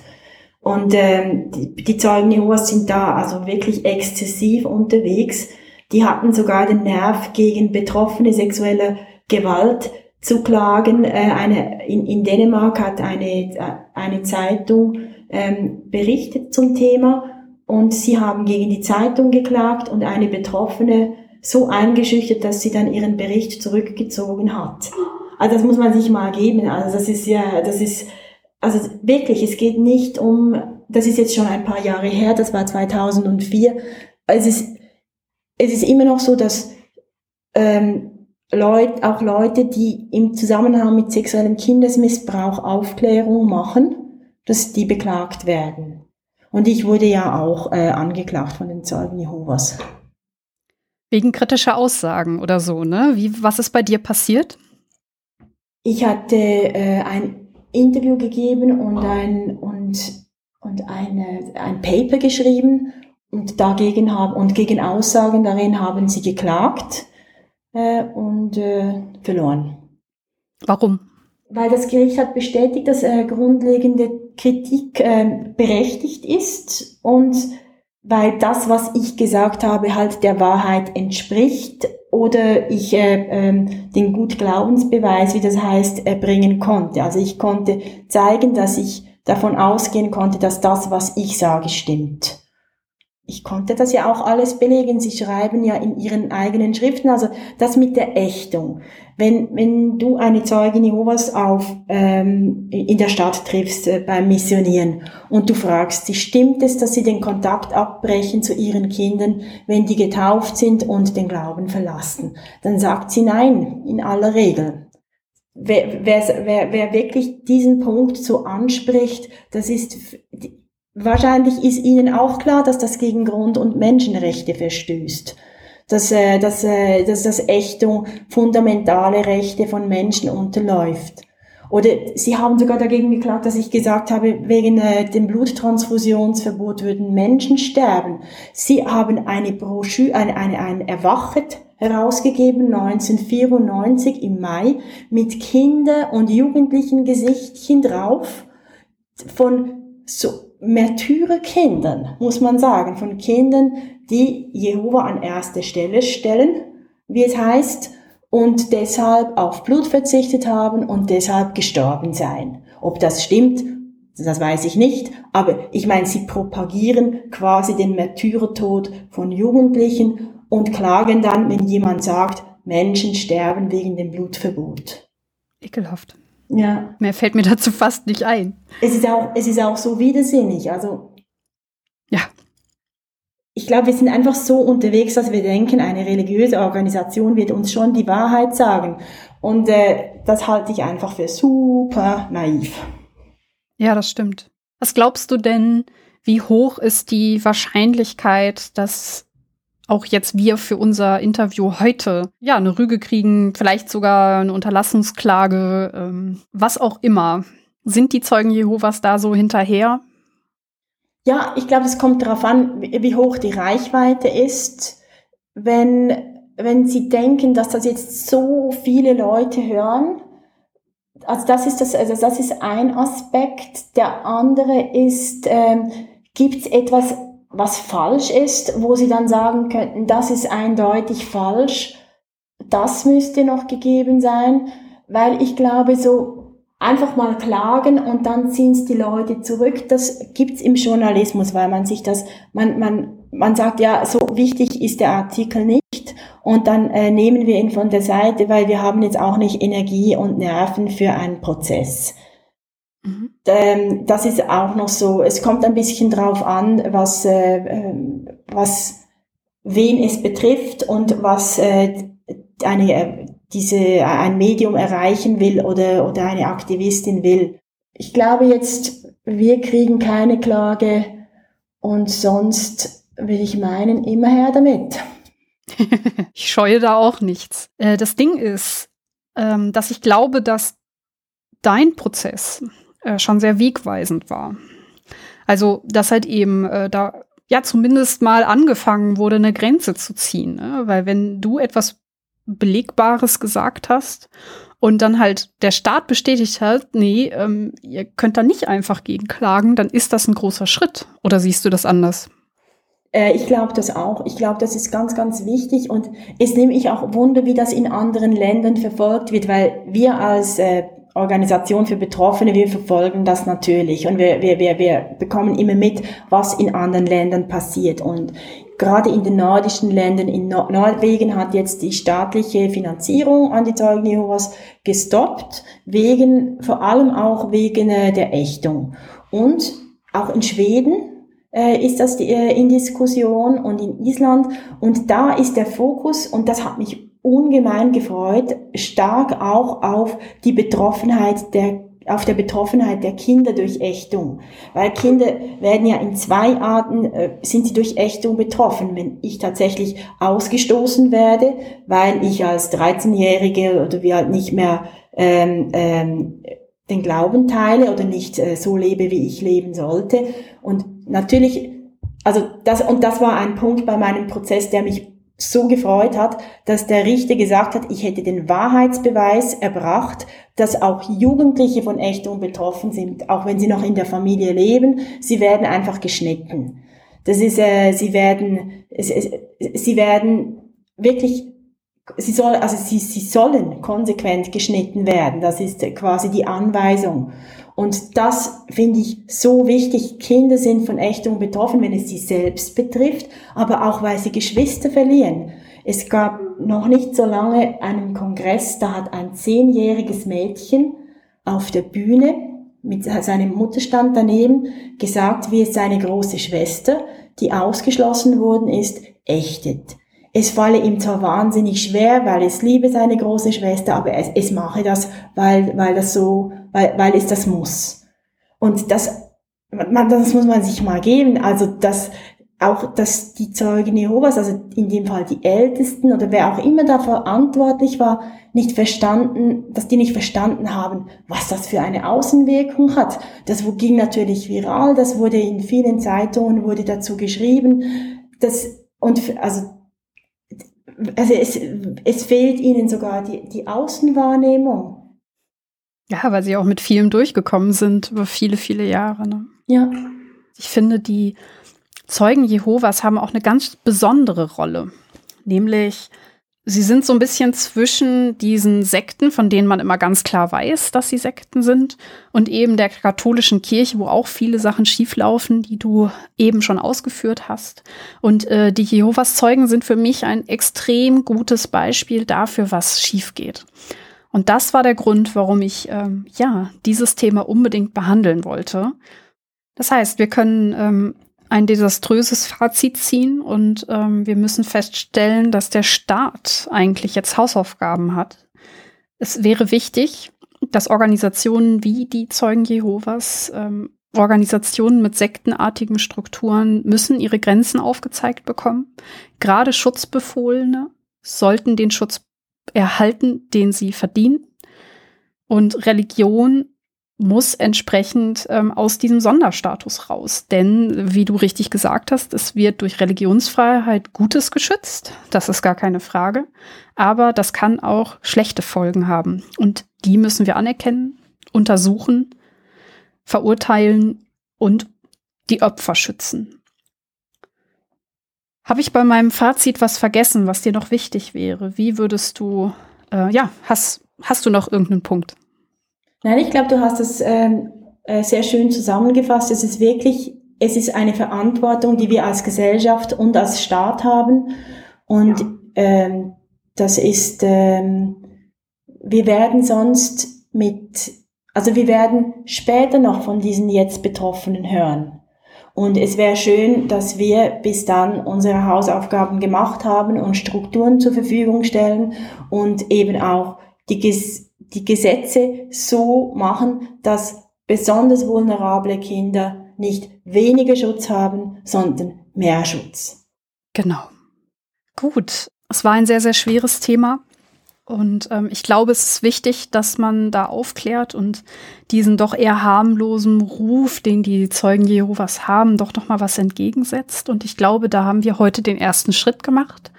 Und ähm, die, die Zeugen Jehovas sind da also wirklich exzessiv unterwegs. Die hatten sogar den Nerv gegen Betroffene sexueller Gewalt zu klagen. Äh, eine, in, in Dänemark hat eine, eine Zeitung ähm, berichtet zum Thema und sie haben gegen die Zeitung geklagt und eine Betroffene so eingeschüchtert, dass sie dann ihren Bericht zurückgezogen hat. Also das muss man sich mal geben. Also das ist ja, das ist, also wirklich, es geht nicht um, das ist jetzt schon ein paar Jahre her, das war 2004. Es ist, es ist immer noch so, dass ähm, Leut, auch Leute, die im Zusammenhang mit sexuellem Kindesmissbrauch Aufklärung machen, dass die beklagt werden. Und ich wurde ja auch äh, angeklagt von den Zeugen Jehovas. Wegen kritischer Aussagen oder so, ne? Wie, was ist bei dir passiert? Ich hatte äh, ein Interview gegeben und ein, und, und eine, ein Paper geschrieben und dagegen haben, und gegen Aussagen darin haben sie geklagt äh, und äh, verloren. Warum? Weil das Gericht hat bestätigt, dass äh, grundlegende Kritik äh, berechtigt ist und weil das, was ich gesagt habe, halt der Wahrheit entspricht oder ich äh, ähm, den Gutglaubensbeweis, wie das heißt, äh, bringen konnte. Also ich konnte zeigen, dass ich davon ausgehen konnte, dass das, was ich sage, stimmt ich konnte das ja auch alles belegen. Sie schreiben ja in ihren eigenen Schriften, also das mit der Ächtung. Wenn, wenn du eine Zeugin Jehovas auf, ähm, in der Stadt triffst äh, beim Missionieren und du fragst sie, stimmt es, dass sie den Kontakt abbrechen zu ihren Kindern, wenn die getauft sind und den Glauben verlassen? Dann sagt sie nein, in aller Regel. Wer, wer, wer, wer wirklich diesen Punkt so anspricht, das ist Wahrscheinlich ist Ihnen auch klar, dass das gegen Grund- und Menschenrechte verstößt. Dass, äh, dass, äh, dass das Ächtung fundamentale Rechte von Menschen unterläuft. Oder Sie haben sogar dagegen geklagt, dass ich gesagt habe, wegen äh, dem Bluttransfusionsverbot würden Menschen sterben. Sie haben eine Broschüre, eine, eine, ein Erwachet herausgegeben, 1994 im Mai, mit Kinder- und Jugendlichen Gesichtchen drauf, von so Märtyrerkindern, muss man sagen, von Kindern, die Jehova an erste Stelle stellen, wie es heißt, und deshalb auf Blut verzichtet haben und deshalb gestorben seien. Ob das stimmt, das weiß ich nicht, aber ich meine, sie propagieren quasi den Märtyrertod von Jugendlichen und klagen dann, wenn jemand sagt, Menschen sterben wegen dem Blutverbot. Ekelhaft. Ja. Mehr fällt mir dazu fast nicht ein. Es ist auch, es ist auch so widersinnig. Also. Ja. Ich glaube, wir sind einfach so unterwegs, dass wir denken, eine religiöse Organisation wird uns schon die Wahrheit sagen. Und äh, das halte ich einfach für super naiv. Ja, das stimmt. Was glaubst du denn, wie hoch ist die Wahrscheinlichkeit, dass auch jetzt wir für unser Interview heute ja eine Rüge kriegen, vielleicht sogar eine Unterlassungsklage, ähm, was auch immer. Sind die Zeugen Jehovas da so hinterher? Ja, ich glaube, es kommt darauf an, wie hoch die Reichweite ist. Wenn, wenn Sie denken, dass das jetzt so viele Leute hören, also das ist das, also das ist ein Aspekt. Der andere ist, ähm, gibt es etwas was falsch ist, wo sie dann sagen könnten, das ist eindeutig falsch, das müsste noch gegeben sein, weil ich glaube, so einfach mal klagen und dann ziehen es die Leute zurück, das gibt's im Journalismus, weil man sich das, man, man, man sagt, ja, so wichtig ist der Artikel nicht und dann äh, nehmen wir ihn von der Seite, weil wir haben jetzt auch nicht Energie und Nerven für einen Prozess. Mhm. Ähm, das ist auch noch so, es kommt ein bisschen drauf an, was, äh, ähm, was wen es betrifft und was äh, eine, äh, diese, ein Medium erreichen will oder, oder eine Aktivistin will. Ich glaube jetzt, wir kriegen keine Klage und sonst will ich meinen, immer her damit. ich scheue da auch nichts. Äh, das Ding ist, ähm, dass ich glaube, dass dein Prozess äh, schon sehr wegweisend war. Also, dass halt eben äh, da ja zumindest mal angefangen wurde, eine Grenze zu ziehen. Ne? Weil wenn du etwas Belegbares gesagt hast und dann halt der Staat bestätigt hat, nee, ähm, ihr könnt da nicht einfach gegen klagen, dann ist das ein großer Schritt. Oder siehst du das anders? Äh, ich glaube das auch. Ich glaube, das ist ganz, ganz wichtig und es nehme ich auch Wunder, wie das in anderen Ländern verfolgt wird, weil wir als äh, Organisation für Betroffene, wir verfolgen das natürlich und wir, wir, wir, wir bekommen immer mit, was in anderen Ländern passiert. Und gerade in den nordischen Ländern, in Nor Norwegen hat jetzt die staatliche Finanzierung an die Zeugen Jehovas gestoppt, wegen, vor allem auch wegen äh, der Ächtung. Und auch in Schweden äh, ist das äh, in Diskussion und in Island. Und da ist der Fokus, und das hat mich ungemein gefreut, stark auch auf die Betroffenheit der auf der Betroffenheit der Kinder durch Ächtung. Weil Kinder werden ja in zwei Arten, äh, sind sie durch Ächtung betroffen. Wenn ich tatsächlich ausgestoßen werde, weil ich als 13-Jährige oder wie halt nicht mehr ähm, ähm, den Glauben teile oder nicht äh, so lebe, wie ich leben sollte. Und natürlich, also das, und das war ein Punkt bei meinem Prozess, der mich so gefreut hat, dass der Richter gesagt hat, ich hätte den Wahrheitsbeweis erbracht, dass auch Jugendliche von Ächtung betroffen sind, auch wenn sie noch in der Familie leben, sie werden einfach geschnitten. Das ist, äh, sie werden, sie werden wirklich, sie soll, also sie, sie sollen konsequent geschnitten werden. Das ist quasi die Anweisung. Und das finde ich so wichtig. Kinder sind von Ächtung betroffen, wenn es sie selbst betrifft, aber auch weil sie Geschwister verlieren. Es gab noch nicht so lange einen Kongress, da hat ein zehnjähriges Mädchen auf der Bühne mit seinem Mutterstand daneben gesagt, wie es seine große Schwester, die ausgeschlossen worden ist, ächtet. Es falle ihm zwar wahnsinnig schwer, weil es liebe seine große Schwester, aber es, es mache das, weil, weil das so weil, weil es das muss. Und das, man, das muss man sich mal geben. Also, dass auch, dass die Zeugen Jehovas, also in dem Fall die Ältesten oder wer auch immer da verantwortlich war, nicht verstanden, dass die nicht verstanden haben, was das für eine Außenwirkung hat. Das ging natürlich viral, das wurde in vielen Zeitungen, wurde dazu geschrieben, das, und, also, also es, es fehlt ihnen sogar die, die Außenwahrnehmung. Ja, weil sie auch mit vielem durchgekommen sind über viele, viele Jahre. Ne? Ja. Ich finde, die Zeugen Jehovas haben auch eine ganz besondere Rolle. Nämlich, sie sind so ein bisschen zwischen diesen Sekten, von denen man immer ganz klar weiß, dass sie Sekten sind, und eben der katholischen Kirche, wo auch viele Sachen schieflaufen, die du eben schon ausgeführt hast. Und äh, die Jehovas Zeugen sind für mich ein extrem gutes Beispiel dafür, was schief geht. Und das war der Grund, warum ich ähm, ja dieses Thema unbedingt behandeln wollte. Das heißt, wir können ähm, ein desaströses Fazit ziehen und ähm, wir müssen feststellen, dass der Staat eigentlich jetzt Hausaufgaben hat. Es wäre wichtig, dass Organisationen wie die Zeugen Jehovas, ähm, Organisationen mit sektenartigen Strukturen müssen ihre Grenzen aufgezeigt bekommen. Gerade Schutzbefohlene sollten den Schutz erhalten, den sie verdienen. Und Religion muss entsprechend ähm, aus diesem Sonderstatus raus. Denn, wie du richtig gesagt hast, es wird durch Religionsfreiheit Gutes geschützt. Das ist gar keine Frage. Aber das kann auch schlechte Folgen haben. Und die müssen wir anerkennen, untersuchen, verurteilen und die Opfer schützen. Habe ich bei meinem Fazit was vergessen, was dir noch wichtig wäre? Wie würdest du, äh, ja, hast, hast du noch irgendeinen Punkt? Nein, ich glaube, du hast es ähm, äh, sehr schön zusammengefasst. Es ist wirklich, es ist eine Verantwortung, die wir als Gesellschaft und als Staat haben. Und ja. ähm, das ist, ähm, wir werden sonst mit, also wir werden später noch von diesen jetzt Betroffenen hören. Und es wäre schön, dass wir bis dann unsere Hausaufgaben gemacht haben und Strukturen zur Verfügung stellen und eben auch die, Ges die Gesetze so machen, dass besonders vulnerable Kinder nicht weniger Schutz haben, sondern mehr Schutz. Genau. Gut. Es war ein sehr, sehr schweres Thema. Und ähm, ich glaube, es ist wichtig, dass man da aufklärt und diesen doch eher harmlosen Ruf, den die Zeugen Jehovas haben, doch noch mal was entgegensetzt. Und ich glaube, da haben wir heute den ersten Schritt gemacht.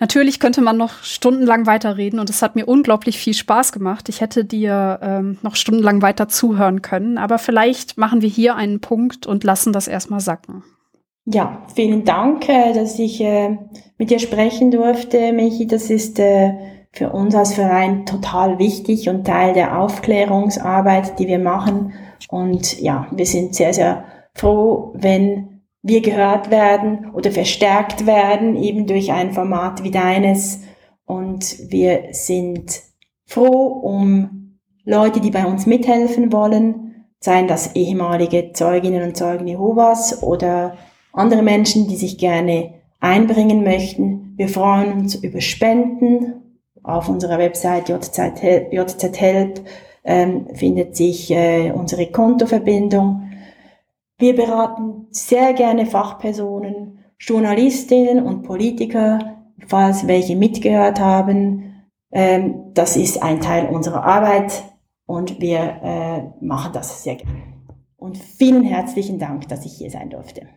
Natürlich könnte man noch stundenlang weiterreden und es hat mir unglaublich viel Spaß gemacht. Ich hätte dir ähm, noch stundenlang weiter zuhören können, aber vielleicht machen wir hier einen Punkt und lassen das erstmal sacken. Ja, vielen Dank, äh, dass ich äh, mit dir sprechen durfte, Michi. Das ist äh, für uns als Verein total wichtig und Teil der Aufklärungsarbeit, die wir machen. Und ja, wir sind sehr, sehr froh, wenn wir gehört werden oder verstärkt werden, eben durch ein Format wie deines. Und wir sind froh um Leute, die bei uns mithelfen wollen, seien das ehemalige Zeuginnen und Zeugen Jehovas oder andere Menschen, die sich gerne einbringen möchten. Wir freuen uns über Spenden. Auf unserer Website JZ, Help ähm, findet sich äh, unsere Kontoverbindung. Wir beraten sehr gerne Fachpersonen, Journalistinnen und Politiker, falls welche mitgehört haben. Ähm, das ist ein Teil unserer Arbeit und wir äh, machen das sehr gerne. Und vielen herzlichen Dank, dass ich hier sein durfte.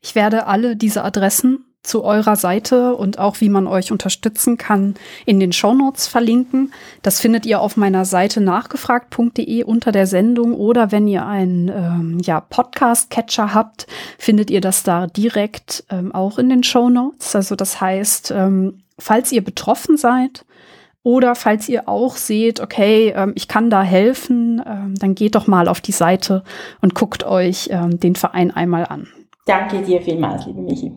Ich werde alle diese Adressen zu eurer Seite und auch wie man euch unterstützen kann in den Shownotes verlinken. Das findet ihr auf meiner Seite nachgefragt.de unter der Sendung oder wenn ihr einen ähm, ja, Podcast-Catcher habt, findet ihr das da direkt ähm, auch in den Shownotes. Also das heißt, ähm, falls ihr betroffen seid, oder falls ihr auch seht, okay, ähm, ich kann da helfen, ähm, dann geht doch mal auf die Seite und guckt euch ähm, den Verein einmal an. Danke dir vielmals, liebe Michi.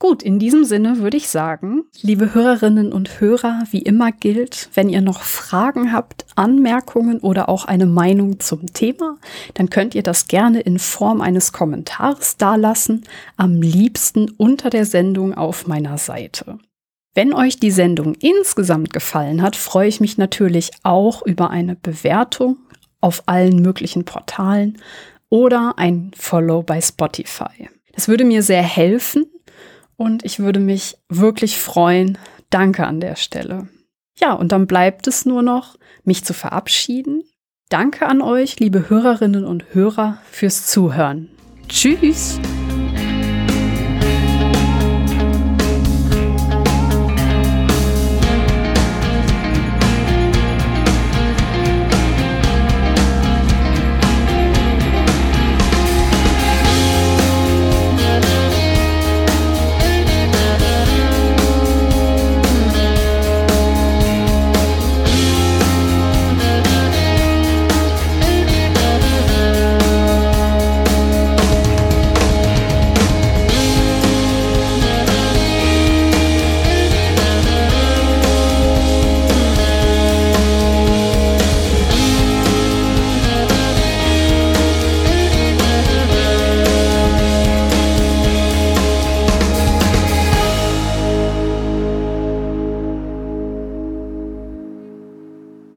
Gut, in diesem Sinne würde ich sagen, liebe Hörerinnen und Hörer, wie immer gilt, wenn ihr noch Fragen habt, Anmerkungen oder auch eine Meinung zum Thema, dann könnt ihr das gerne in Form eines Kommentars dalassen, am liebsten unter der Sendung auf meiner Seite. Wenn euch die Sendung insgesamt gefallen hat, freue ich mich natürlich auch über eine Bewertung auf allen möglichen Portalen oder ein Follow bei Spotify. Das würde mir sehr helfen und ich würde mich wirklich freuen. Danke an der Stelle. Ja, und dann bleibt es nur noch, mich zu verabschieden. Danke an euch, liebe Hörerinnen und Hörer, fürs Zuhören. Tschüss!